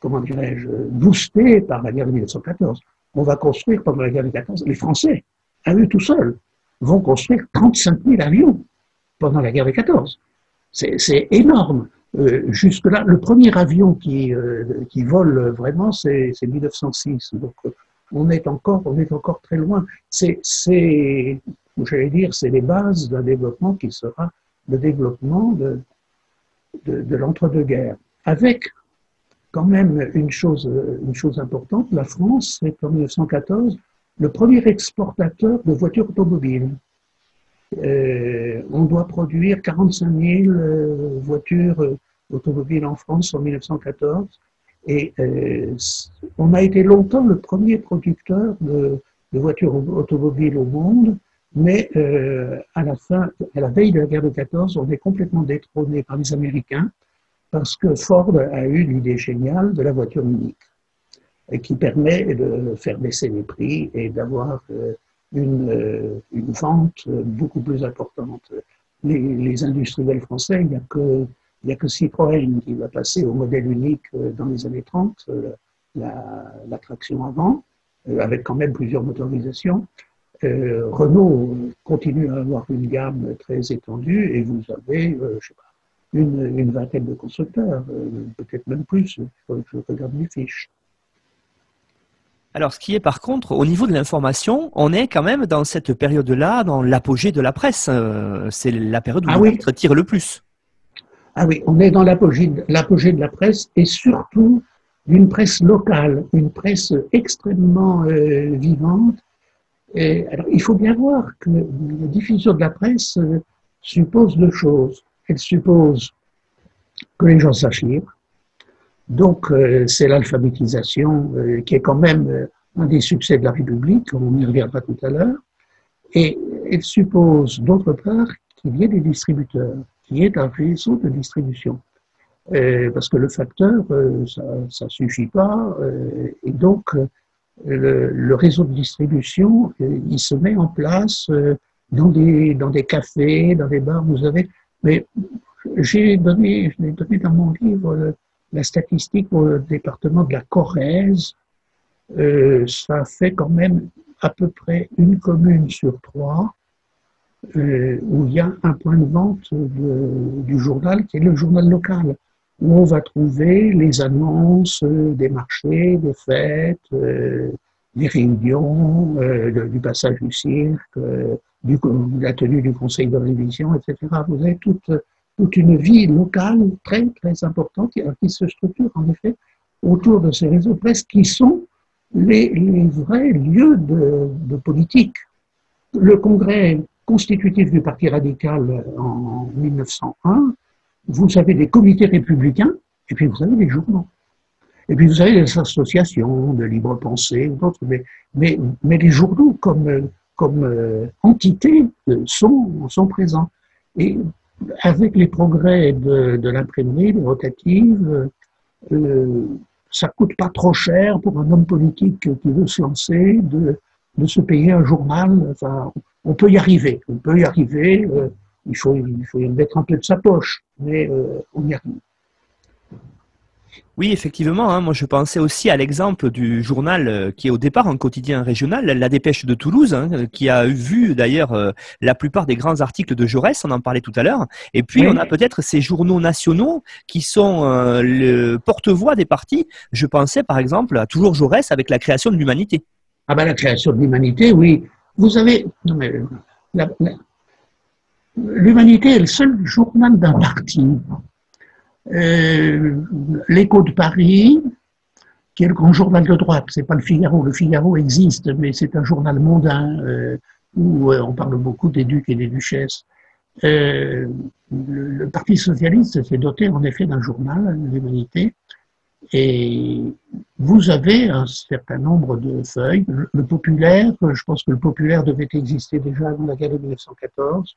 Speaker 2: comment dirais-je, boosté par la guerre de 1914. On va construire pendant la guerre de 1914, les Français, à eux tout seuls, vont construire 35 000 avions pendant la guerre de 14. C'est énorme. Euh, Jusque-là, le premier avion qui, euh, qui vole vraiment, c'est 1906. Donc, on est encore, on est encore très loin. C'est, j'allais dire, c'est les bases d'un développement qui sera le développement de, de, l'entre-deux-guerres, avec quand même une chose, une chose importante, la France est en 1914 le premier exportateur de voitures automobiles. Euh, on doit produire 45 000 euh, voitures euh, automobiles en France en 1914 et on a été longtemps le premier producteur de, voitures automobiles au monde. Mais euh, à la fin, à la veille de la guerre de 14, on est complètement détrôné par les Américains parce que Ford a eu l'idée géniale de la voiture unique qui permet de faire baisser les prix et d'avoir euh, une, euh, une, vente beaucoup plus importante. Les, industriels français, il n'y a, que, Citroën qui va passer au modèle unique dans les années 30, la, traction avant, avec quand même plusieurs motorisations. Euh, Renault continue à avoir une gamme très étendue et vous avez, euh, je sais pas, une, vingtaine de constructeurs, euh, peut-être même plus, il je regarde les fiches.
Speaker 1: Alors, ce qui est par contre, au niveau de l'information, on est quand même dans cette période-là, dans l'apogée de la presse. Euh, c'est la période où ah le tire le plus.
Speaker 2: Ah oui, on est dans l'apogée de la presse et surtout d'une presse locale, une presse extrêmement euh, vivante. Et, alors, il faut bien voir que la diffusion de la presse euh, suppose deux choses. Elle suppose que les gens sachent lire, donc, euh, c'est l'alphabétisation euh, qui est quand même euh, un des succès de la République, on y reviendra tout à l'heure. Et elle suppose, d'autre part, qu'il y ait des distributeurs, qu'il y ait un réseau de distribution. parce que le facteur, ça ne suffit pas. et donc, le, réseau de distribution, il se met en place dans des, dans des cafés, dans des bars, vous avez. Mais j'ai donné, donné dans mon livre la statistique pour le département de la Corrèze, euh, ça fait quand même à peu près une commune sur trois euh, où il y a un point de vente du journal qui est le journal local, où on va trouver les annonces des marchés, des fêtes, euh, des réunions, du passage du cirque, de la tenue du conseil de révision, etc. Vous avez toute toute une vie locale très, très importante qui se structure en effet autour de ces réseaux presse qui sont les, vrais lieux de, politique. Le congrès constitutif du Parti radical en 1901, vous avez des comités républicains et puis vous avez des journaux. Et puis vous avez des associations de libre pensée, d'autres, mais, mais, les journaux comme, comme euh, entités sont, sont présents. Et avec les progrès de, de l'imprimerie, des rotatives, euh, ça coûte pas trop cher pour un homme politique qui veut se lancer de, se payer un journal. Enfin, on peut y arriver. On peut y arriver. Euh, il, faut, il faut y mettre un peu de sa poche, mais euh, on y arrive.
Speaker 1: Oui, effectivement. Hein, moi, je pensais aussi à l'exemple du journal euh, qui est au départ un quotidien régional, La Dépêche de Toulouse, hein, qui a vu d'ailleurs euh, la plupart des grands articles de Jaurès. On en parlait tout à l'heure. Et puis, on a peut-être ces journaux nationaux qui sont euh, le porte-voix des partis. Je pensais, par exemple, à toujours Jaurès avec la création de l'humanité.
Speaker 2: Ah ben, la création de l'humanité, oui. Vous avez, l'humanité est le seul journal d'un parti euh, L'écho de Paris, qui est le grand journal de droite, c'est pas le Figaro. Le Figaro existe, mais c'est un journal mondain euh, où euh, on parle beaucoup des ducs et des duchesses. le, Parti socialiste s'est doté en effet d'un journal, l'Humanité, et vous avez un certain nombre de feuilles. Le, populaire, je pense que le populaire devait exister déjà avant la guerre de 1914.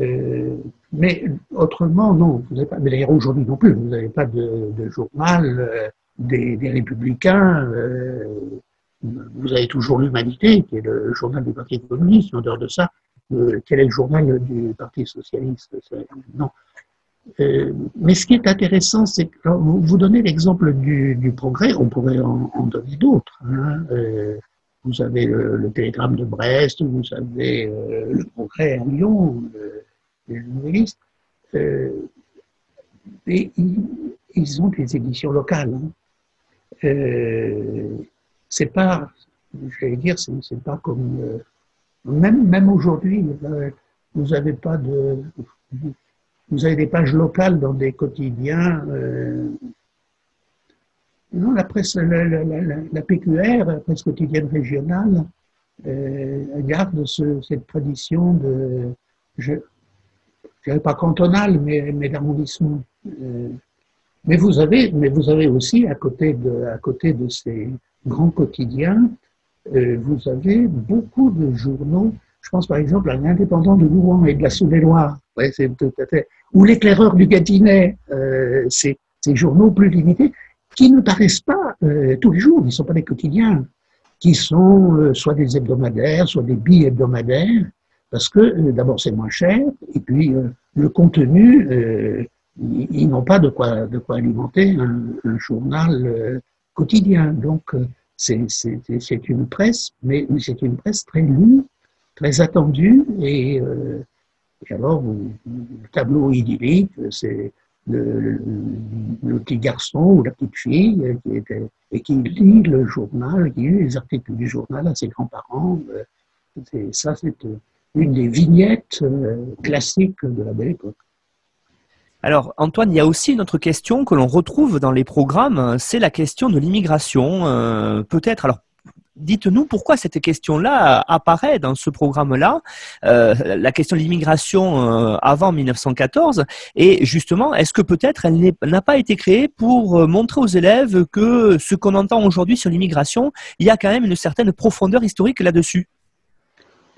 Speaker 2: Euh, mais autrement, non. Vous mais d'ailleurs, aujourd'hui non plus, vous n'avez pas de, journal euh, des, républicains. Euh, vous avez toujours l'Humanité, qui est le journal du Parti communiste. En dehors de ça, quel est le journal du Parti socialiste Non. mais ce qui est intéressant, c'est que vous, donnez l'exemple du, progrès, on pourrait en, donner d'autres. Hein, vous avez le, télégramme de Brest, vous avez le progrès à Lyon, les journalistes, euh, et ils, ont des éditions locales. Hein. Euh, c'est pas, j'allais dire, c'est pas comme euh, même même aujourd'hui, vous n'avez pas de, vous avez des pages locales dans des quotidiens. non, la presse, la, PQR, la presse quotidienne régionale, garde cette tradition de, pas cantonal, mais, d'arrondissement. Euh, mais vous avez, mais vous avez aussi à côté de, à côté de ces grands quotidiens, euh, vous avez beaucoup de journaux. Je pense par exemple à l'Indépendant de Rouen et de la Saône-et-Loire, c'est tout à fait, ou l'Éclaireur du Gâtinais, euh, ces, journaux plus limités qui ne paraissent pas euh, tous les jours, ils ne sont pas des quotidiens, qui sont soit des hebdomadaires, soit des bi-hebdomadaires, parce que euh, d'abord c'est moins cher, et puis euh, le contenu, euh, ils, n'ont pas de quoi, de quoi alimenter un, journal quotidien. Donc c'est une presse, mais c'est une presse très lue, très attendue, et, alors le tableau idyllique, c'est le, le petit garçon ou la petite fille qui était, et qui lit le journal, qui lit les articles du journal à ses grands-parents. ça, c'est une des vignettes classiques de la belle époque.
Speaker 1: Alors Antoine, il y a aussi une autre question que l'on retrouve dans les programmes, c'est la question de l'immigration. Peut-être, alors dites-nous pourquoi cette question-là apparaît dans ce programme-là, euh, la question de l'immigration euh, avant 1914, et justement, est-ce que peut-être elle n'a pas été créée pour euh, montrer aux élèves que ce qu'on entend aujourd'hui sur l'immigration, il y a quand même une certaine profondeur historique là-dessus?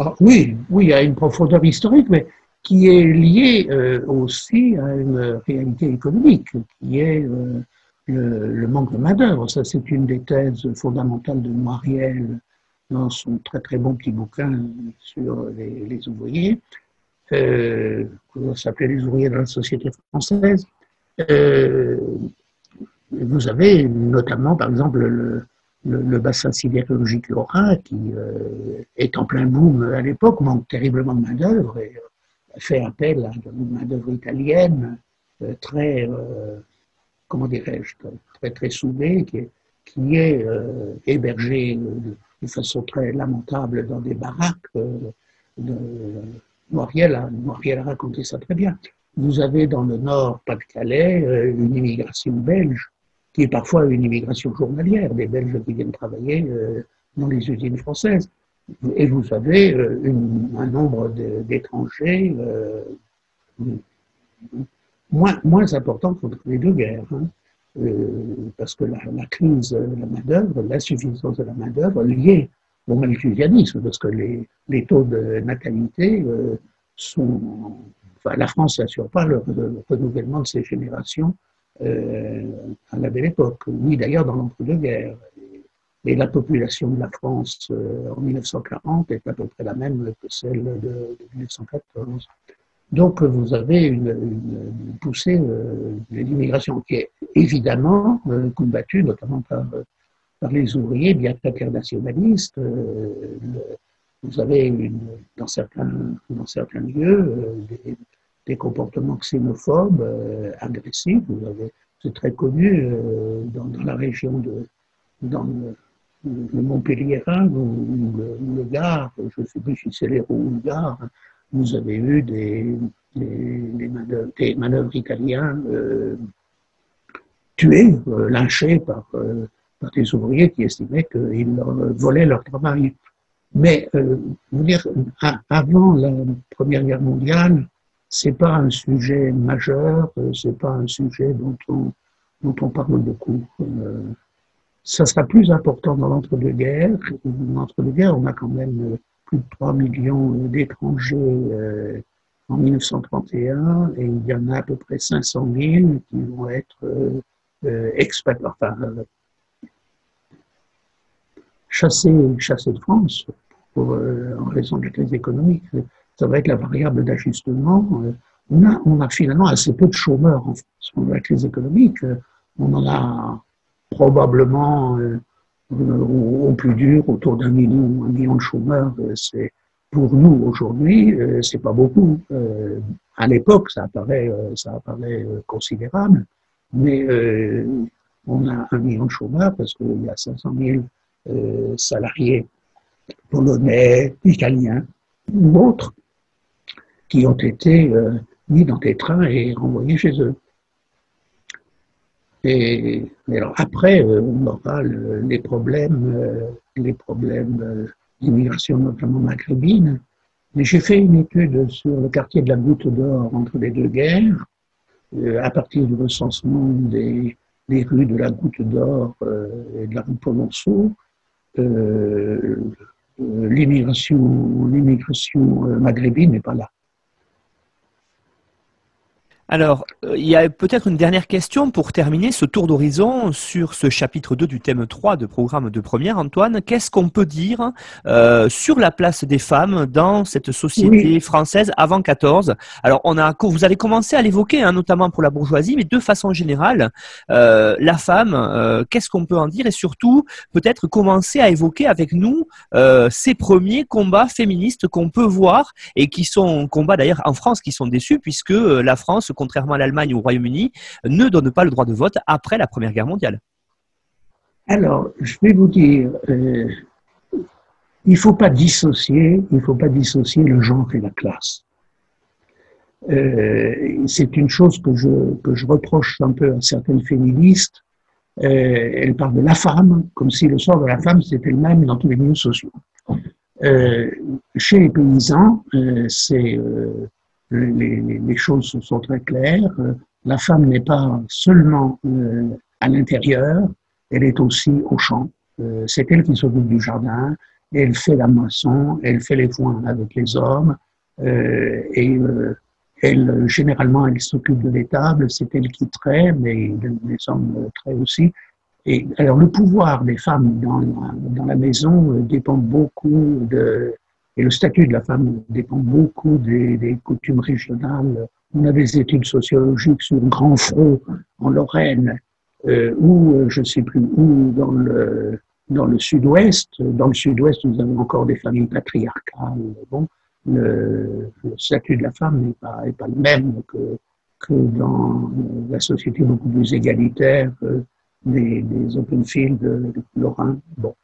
Speaker 2: Ah, Oui, oui, a une profondeur historique, mais qui est liée aussi à une réalité économique, qui est le, manque de main-d'œuvre. Ça, c'est une des thèses fondamentales de Noiriel dans son très très bon petit bouquin sur les, ouvriers, euh, s'appelait Les ouvriers de la société française. Euh, vous avez notamment, par exemple, le, le, bassin sidérurgique lorrain qui euh, est en plein boom à l'époque, manque terriblement de main-d'œuvre et fait appel à une main-d'œuvre italienne très comment dirais-je, très, très soudé, qui est, qui est euh, hébergé de, façon très lamentable dans des baraques. Euh, de, Noiriel, a, Noiriel a raconté ça très bien. Vous avez dans le nord, Pas-de-Calais, euh, une immigration belge, qui est parfois une immigration journalière, des Belges qui viennent travailler dans les usines françaises. Et vous avez un nombre d'étrangers moins, moins important qu'entre les deux guerres. Hein. Euh, parce que la, crise de la main-d'œuvre, l'insuffisance de la main-d'œuvre liée au malthusianisme, parce que les, les taux de natalité euh, sont. Enfin, la France n'assure pas le, renouvellement de ses générations euh, à la belle époque, ni d'ailleurs dans l'entre-deux-guerres. Et la population de la France en 1940 est à peu près la même que celle de, de 1914. Donc vous avez une, poussée euh, de l'immigration qui est évidemment euh, combattue notamment par, les ouvriers bien internationalistes. Euh, vous avez dans, certains, dans certains lieux des, comportements xénophobes, agressifs. Vous avez, c'est très connu dans, la région de dans le, le ou le, Gard, je ne sais plus si c'est les ou le Gard, vous avez eu des, des, manœuvres, italiens euh, tués, euh, lynchés par, euh, des ouvriers qui estimaient qu'ils volaient leur travail. Mais, avant la Première Guerre mondiale, c'est pas un sujet majeur, c'est pas un sujet dont on, dont on parle beaucoup. ça sera plus important dans l'entre-deux-guerres. Dans l'entre-deux-guerres, on a quand même plus de 3 millions d'étrangers euh, en 1931 et il y en a à peu près 500 000 qui vont être euh, euh, chassés, de France en raison de la crise économique. Ça va être la variable d'ajustement. On a, on a finalement assez peu de chômeurs en France. La crise économique, on en a probablement au, plus dur, autour d'un million, un million de chômeurs, euh, c'est pour nous aujourd'hui, euh, c'est pas beaucoup. Euh, à l'époque, ça apparaît, ça apparaît considérable, mais on a un million de chômeurs parce qu'il y a 500 000 salariés polonais, italiens ou autres qui ont été mis dans des trains et renvoyés chez eux. Et, alors après, euh, on aura les problèmes, euh, les problèmes euh, d'immigration, notamment maghrébine. Mais j'ai fait une étude sur le quartier de la Goutte d'Or entre les deux guerres, à partir du recensement des, rues de la Goutte d'Or et de la rue Polonceau. l'immigration maghrébine n'est pas là.
Speaker 1: Alors, euh, il y a peut-être une dernière question pour terminer ce tour d'horizon sur ce chapitre 2 du thème 3 de programme de première. Antoine, qu'est-ce qu'on peut dire euh, sur la place des femmes dans cette société française avant 14 Alors, on a, vous avez commencé à l'évoquer, hein, notamment pour la bourgeoisie, mais de façon générale, euh, la femme, qu'est-ce qu'on peut en dire? Et surtout, peut-être commencer à évoquer avec nous ces premiers combats féministes qu'on peut voir et qui sont combats d'ailleurs en France qui sont déçus puisque la France contrairement à l'Allemagne ou au Royaume-Uni, ne donnent pas le droit de vote après la Première Guerre mondiale.
Speaker 2: Alors, je vais vous dire, euh, il ne faut pas dissocier, faut pas dissocier le genre et la classe. Euh, c'est une chose que je, que je reproche un peu à certaines féministes. Euh, elles parlent de la femme, comme si le sort de la femme c'était le même dans tous les milieux sociaux. Chez les paysans, c'est les, les, choses sont très claires. La femme n'est pas seulement à l'intérieur, elle est aussi au champ. c'est elle qui s'occupe du jardin, elle fait la moisson, elle fait les foins avec les hommes, et elle, généralement, elle s'occupe de l'étable, c'est elle qui traite, mais les hommes traient aussi. Et alors, le pouvoir des femmes dans la, maison euh, dépend beaucoup de, et le statut de la femme dépend beaucoup des, coutumes régionales. On a des études sociologiques sur Grand Front en Lorraine, euh, ou euh, je ne sais plus où dans le dans le sud-ouest. Dans le sud-ouest, nous avons encore des familles patriarcales. Le, statut de la femme n'est pas, le même que, dans la société beaucoup plus égalitaire euh, des, des open fields de, Lorrain. Bon.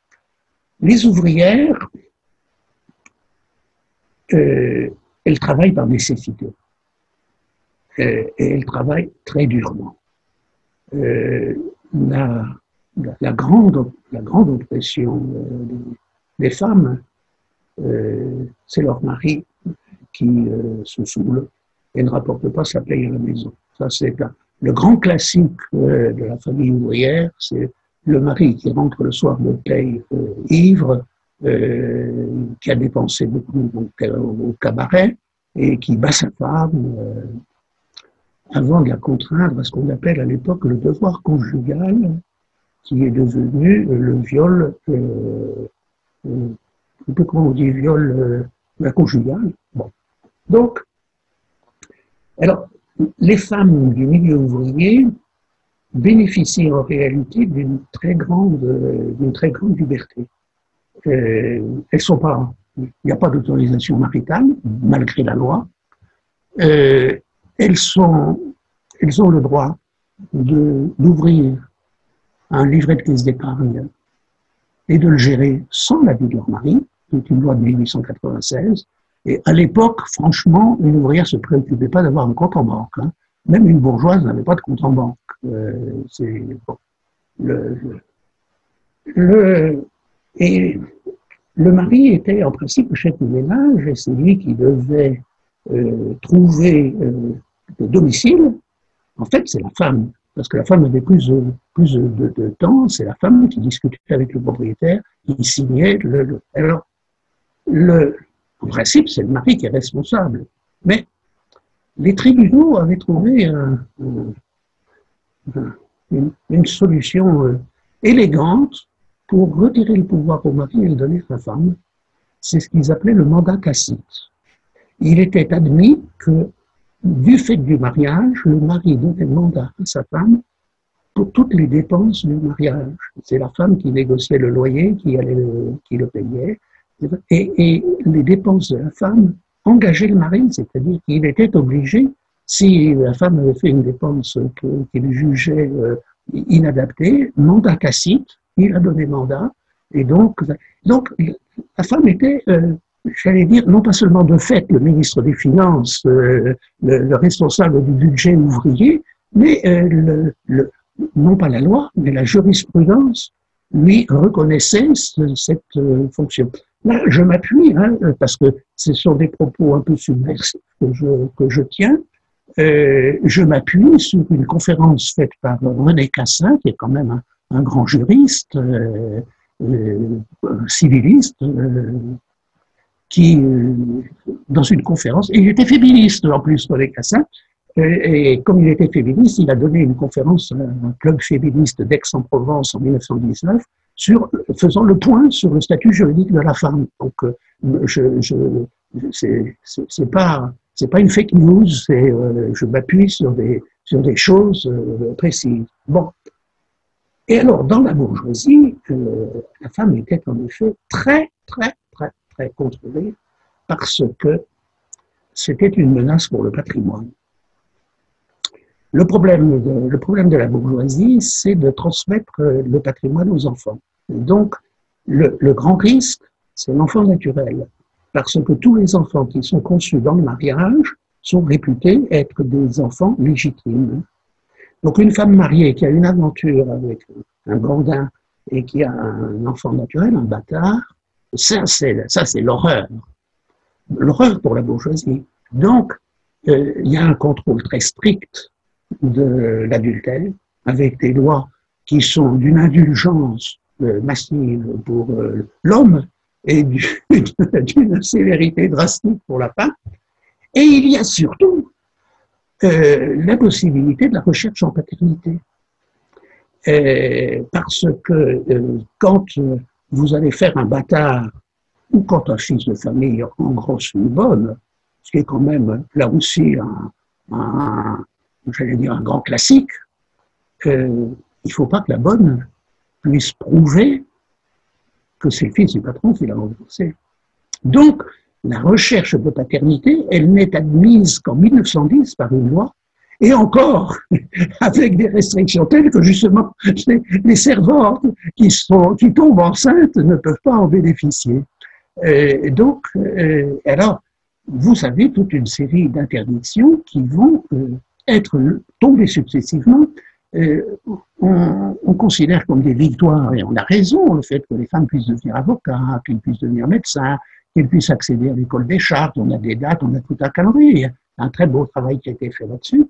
Speaker 2: Les ouvrières, euh, elles travaillent par nécessité. Euh, et elles travaillent très durement. Euh, la, grande, oppression euh, des, femmes, c'est leur mari qui se saoule et ne rapporte pas sa paye à la maison. Ça, c'est le grand classique de la famille ouvrière, c'est le mari qui rentre le soir de paye ivre, euh, qui a dépensé beaucoup au, cabaret et qui bat sa femme avant de la contraindre à ce qu'on appelle à l'époque le devoir conjugal, qui est devenu le viol, euh, euh, comment on dit, viol la conjugale. Bon. Donc, alors, les femmes du milieu ouvrier bénéficient en réalité d'une très d'une très grande liberté. Euh, elles sont pas, il n'y a pas d'autorisation maritale malgré la loi. Euh, elles sont, elles ont le droit d'ouvrir un livret de caisse d'épargne et de le gérer sans l'avis de leur mari. C'est une loi de 1896 et à l'époque, franchement, une ouvrière se préoccupait pas d'avoir un compte en banque. Hein. Même une bourgeoise n'avait pas de compte en banque. Euh, bon. le, le, et le mari était en principe chef de ménage et c'est lui qui devait euh, trouver euh, le domicile. En fait, c'est la femme, parce que la femme avait plus, de, de temps, c'est la femme qui discutait avec le propriétaire, qui signait le. le alors, le, en principe, c'est le mari qui est responsable. Mais les tribunaux avaient trouvé une, solution euh, élégante pour retirer le pouvoir au mari et le donner à la femme. C'est ce qu'ils appelaient le mandat tacite. Il était admis que, du fait du mariage, le mari donnait le mandat à sa femme pour toutes les dépenses du mariage. C'est la femme qui négociait le loyer, qui, allait qui le payait, et, les dépenses de la femme engageaient le mari, c'est-à-dire qu'il était obligé, si la femme avait fait une dépense qu'il jugeait euh, inadaptée, mandat tacite, il a donné mandat, et donc, donc la femme était, euh, j'allais dire, non pas seulement de fait le ministre des Finances, euh, le, le, responsable du budget ouvrier, mais euh, non pas la loi, mais la jurisprudence lui reconnaissait cette fonction. Là, je m'appuie, hein, parce que ce sont des propos un peu subversifs que je, que je tiens, je m'appuie sur une conférence faite par René Cassin, qui est quand même un, un grand juriste, euh, euh, civiliste, euh, qui, euh, dans une conférence, et il était féministe en plus, René Cassin, et comme il était féministe, il a donné une conférence à un club féministe d'Aix-en-Provence en 1919 sur, faisant le point sur le statut juridique de la femme. Donc, je, je, c'est pas une fake news, je m'appuie sur des sur des choses précises. Bon. Et alors, dans la bourgeoisie, euh, la femme était en effet très très très très contrôlée parce que c'était une menace pour le patrimoine. Le problème, de, le problème de la bourgeoisie, c'est de transmettre le patrimoine aux enfants. donc, le, le grand risque, c'est l'enfant naturel. Parce que tous les enfants qui sont conçus dans le mariage sont réputés être des enfants légitimes. Donc une femme mariée qui a une aventure avec un bandin et qui a un enfant naturel, un bâtard, ça c'est l'horreur. L'horreur pour la bourgeoisie. Donc euh, il y a un contrôle très strict de l'adultère avec des lois qui sont d'une indulgence euh, massive pour euh, l'homme et d'une sévérité drastique pour la femme. Et il y a surtout euh, la possibilité de la recherche en paternité. Euh, parce que euh, quand vous allez faire un bâtard ou quand un fils de famille en grosse une bonne, ce qui est quand même là aussi un, j'allais dire un grand classique, il ne faut pas que la bonne puisse prouver que c'est le fils du patron qui l'a renversé. Donc, la recherche de paternité, elle n'est admise qu'en 1910 par une loi, et encore avec des restrictions telles que justement les servantes qui, tombent enceintes ne peuvent pas en bénéficier. Euh, donc, euh, alors, vous avez toute une série d'interdictions qui vont euh, être tombées successivement. On, on, considère comme des victoires, et on a raison, le fait que les femmes puissent devenir avocats, qu'elles puissent devenir médecins, qu'ils puissent accéder à l'école des chartes. On a des dates, on a tout un calendrier. un très beau travail qui a été fait là-dessus.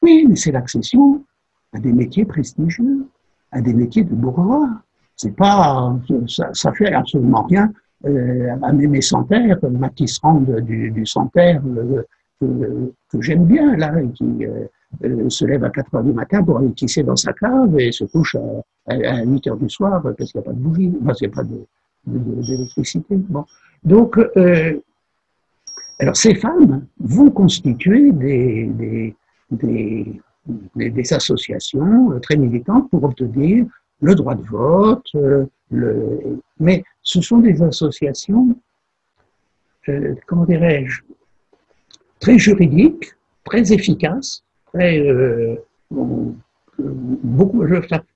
Speaker 2: Oui, mais c'est l'accession à des métiers prestigieux, à des métiers de bourgeois. C'est pas, ça, ça fait absolument rien euh, à mes Santerre, Mathis Rand du, du Santerre, euh, que, j'aime bien, là, qui euh, se lève à 4 heures du matin pour aller tisser dans sa cave et se couche à, à, 8 heures du soir parce qu'il n'y a pas de bougie, enfin, il n'y a pas d'électricité. Bon. Donc, euh, alors ces femmes vont constituer des, associations très militantes pour obtenir le droit de vote, euh, mais ce sont des associations, euh, comment dirais-je, très juridiques, très efficaces, le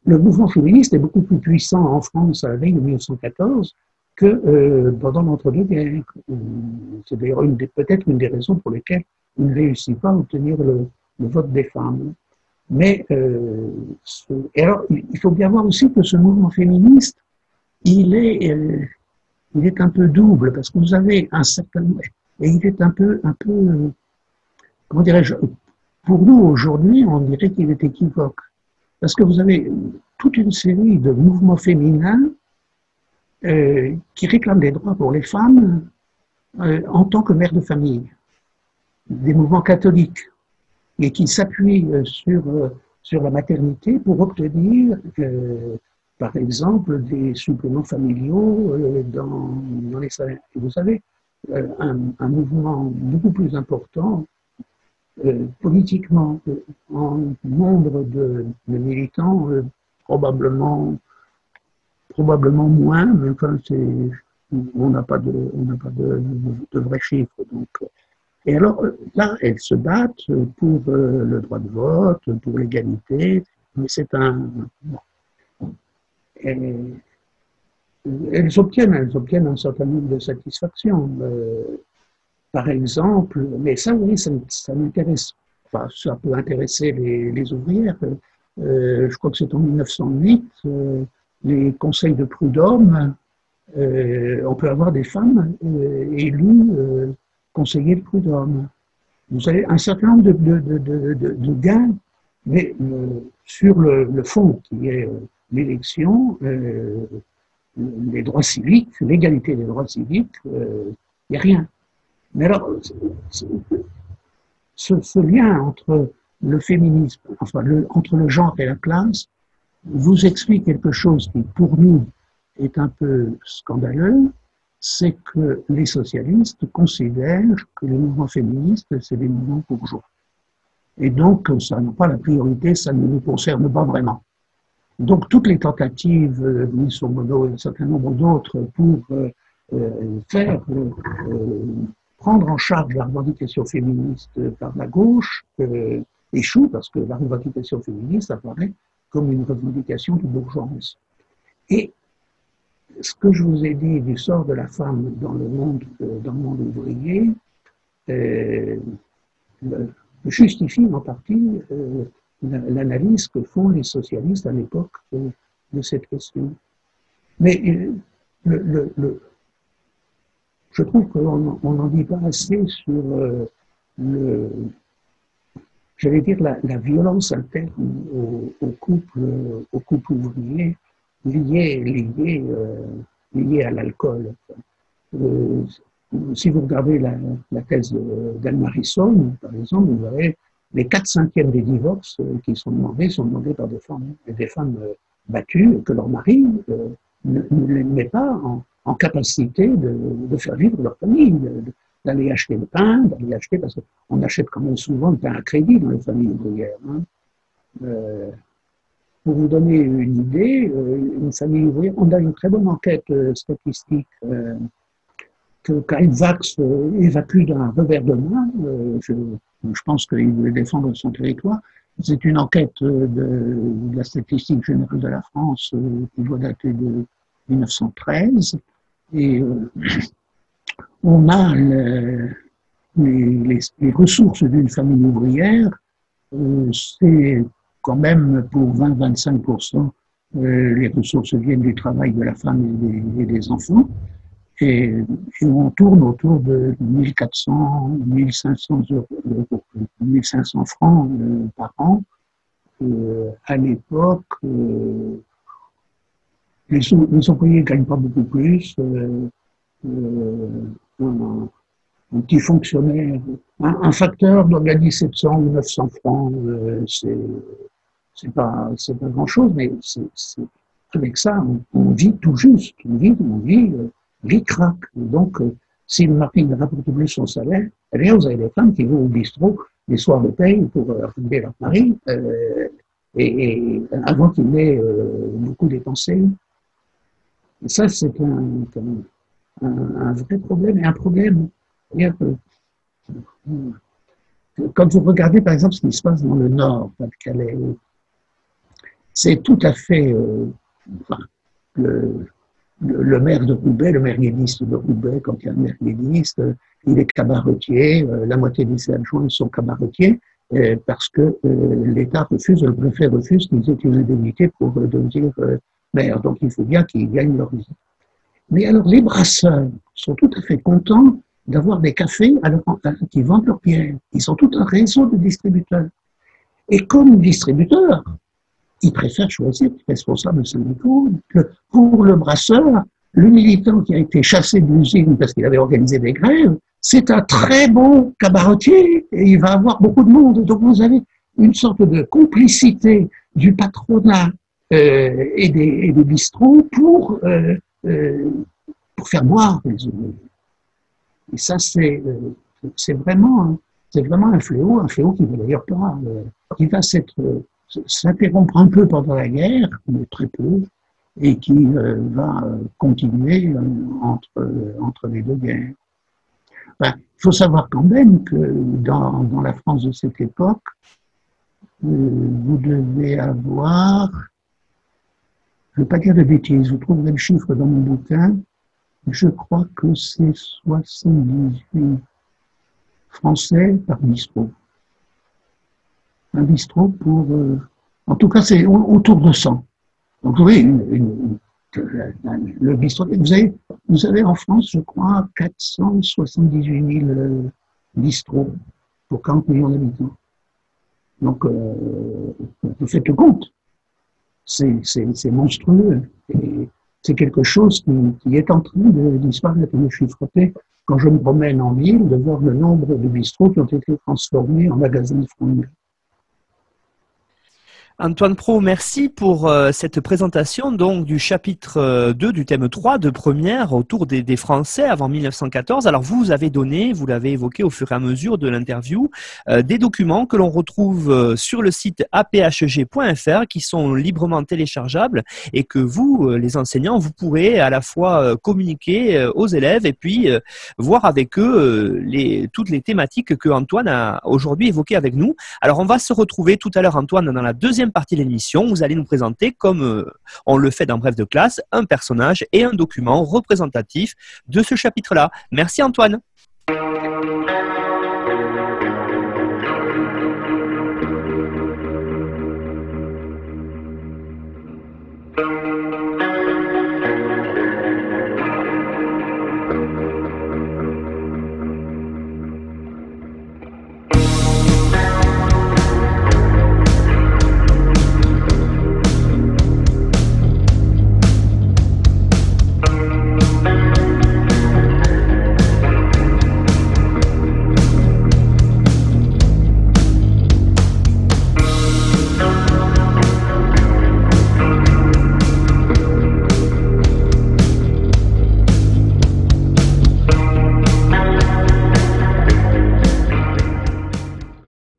Speaker 2: mouvement féministe est beaucoup plus puissant en France de 1914 que euh, pendant l'entre-deux-guerres. C'est d'ailleurs peut-être une des raisons pour lesquelles il ne réussit pas à obtenir le, vote des femmes. Mais euh, alors, il faut bien voir aussi que ce mouvement féministe, il est, euh, il est un peu double parce que vous avez un certain et il est un peu, un peu, comment dirais-je, pour nous aujourd'hui, on dirait qu'il est équivoque parce que vous avez toute une série de mouvements féminins euh, qui réclament des droits pour les femmes euh, en tant que mère de famille, des mouvements catholiques, et qui s'appuient euh, sur, sur la maternité pour obtenir, par exemple, des suppléments familiaux dans, les salaires. Vous savez, un, mouvement beaucoup plus important politiquement en nombre de militants, probablement probablement moins, mais enfin, on n'a pas de, vrais chiffres. Donc, et alors là, elles se battent pour euh, le droit de vote, pour l'égalité, mais c'est un. elles obtiennent, elles obtiennent un certain nombre de satisfactions. Euh, par exemple, mais ça, oui, ça, m'intéresse. Enfin, ça peut intéresser les, les ouvrières. Euh, je crois que c'est en 1908 les conseils de prud'homme, euh, on peut avoir des femmes euh, élues euh, conseillers de prud'homme. Vous avez un certain nombre de, gains, mais sur le, fond qui est l'élection, les droits civiques, l'égalité des droits civiques, il n'y a rien. Mais alors, ce, lien entre le féminisme, enfin, entre le genre et la classe, vous explique quelque chose qui, pour nous, est un peu scandaleux, c'est que les socialistes considèrent que les mouvements féministes, c'est des mouvements bourgeois. Et donc, ça n'a pas la priorité, ça ne nous concerne pas vraiment. Donc, toutes les tentatives, euh, Mono et un certain nombre d'autres, pour euh, euh, faire prendre en charge la revendication féministe par la gauche, échoue parce que la revendication féministe apparaît comme une revendication de bourgeoise. Et ce que je vous ai dit du sort de la femme dans le monde, dans le monde ouvrier euh, justifie en partie euh, l'analyse que font les socialistes à l'époque de, cette question. Mais euh, je trouve qu'on n'en dit pas assez sur le, j'allais dire, la, violence interne au, au, couple, au couple ouvrier lié, lié, lié à l'alcool. Euh, si vous regardez la, la thèse d'Anne-Marie par exemple, vous verrez les 4 cinquièmes des divorces euh, qui sont demandés sont demandés par des femmes, des femmes euh, battues que leur mari ne, les met pas en, en capacité de, de, faire vivre leur famille, d'aller acheter le pain, d'aller acheter, parce qu'on achète quand même souvent le pain à crédit dans les familles ouvrières. Hein. Euh, pour vous donner une idée, euh, une famille ouvrière, on a une très bonne enquête euh, statistique que Karl Vax évacue d'un revers de main. Je, je, pense qu'il voulait défendre son territoire. C'est une enquête de, de, la statistique générale de la France qui doit dater de 1913. Et on a les, ressources d'une famille ouvrière. C'est quand même pour 20-25%, euh, les ressources viennent du travail de la femme et des, enfants. Et, on tourne autour de 1400, 1500, euros, 1500 francs euh, par an. Euh, à l'époque, les, les, employés ne gagnent pas beaucoup plus un petit fonctionnaire, un, facteur doit gagner 700 ou 900 francs, euh, c'est c'est pas pas grand chose, mais c'est avec ça on, vit tout juste, on vit on vit euh, craque. Donc euh, si le mari ne rapporte plus son salaire, eh bien vous avez des femmes qui vont au bistrot les soirs de paye pour retrouver leur mari et, avant qu'il n'ait beaucoup dépensé. Ça c'est un, un, un vrai problème et un problème quand vous regardez par exemple ce qui se passe dans le nord, Pas-de-Calais, c'est tout à fait. Euh, le, le, maire de Roubaix, le maire guédiste de Roubaix, quand il y a un maire guédiste, il est cabaretier, euh, la moitié de ses adjoints sont cabaretiers, euh, parce que l'État refuse, le préfet refuse qu'ils aient une indemnité pour devenir maire. Donc il faut bien qu'ils gagnent leur vie. Mais alors les brasseurs sont tout à fait contents d'avoir des cafés qui vendent leurs bières. Ils ont tout un réseau de distributeurs. Et comme distributeurs, ils préfèrent choisir les responsables syndicaux. pour le brasseur, le militant qui a été chassé de l'usine parce qu'il avait organisé des grèves, c'est un très bon cabaretier et il va avoir beaucoup de monde. Donc vous avez une sorte de complicité du patronat euh, et, des, bistrots pour, euh, euh, pour faire boire les ouvriers. Et ça, c'est euh, vraiment, vraiment un fléau, un fléau qui va d'ailleurs pas, euh, qui va s'interrompre un peu pendant la guerre, mais très peu, et qui euh, va continuer entre, les deux guerres. Il faut savoir quand même que dans, la France de cette époque, vous devez avoir, je ne vais pas dire de bêtises, vous trouverez le chiffre dans mon bouquin, je crois que c'est 78 Français par bistrot. Un bistrot pour... Euh, en tout cas, c'est autour de 100. Donc, vous voyez, le bistrot... Vous avez, vous avez en France, je crois, 478 000 euh, bistrots pour 40 millions d'habitants. Donc, euh, vous faites le compte. C'est monstrueux. Et c'est quelque chose qui, est en train de disparaître. Je suis frappé quand je me promène en ville de voir le nombre de bistrots qui ont été transformés en magasins de fruits.
Speaker 1: Antoine Pro, merci pour euh, cette présentation donc du chapitre 2 euh, du thème 3 de première autour des, Français avant 1914. Alors vous avez donné, vous l'avez évoqué au fur et à mesure de l'interview, euh, des documents que l'on retrouve sur le site aphg.fr qui sont librement téléchargeables et que vous, les enseignants, vous pourrez à la fois communiquer aux élèves et puis voir avec eux les, toutes les thématiques que Antoine a aujourd'hui évoquées avec nous. Alors on va se retrouver tout à l'heure Antoine dans la deuxième partie de l'émission, vous allez nous présenter, comme euh, on le fait dans Bref de classe, un personnage et un document représentatif de ce chapitre-là. Merci Antoine.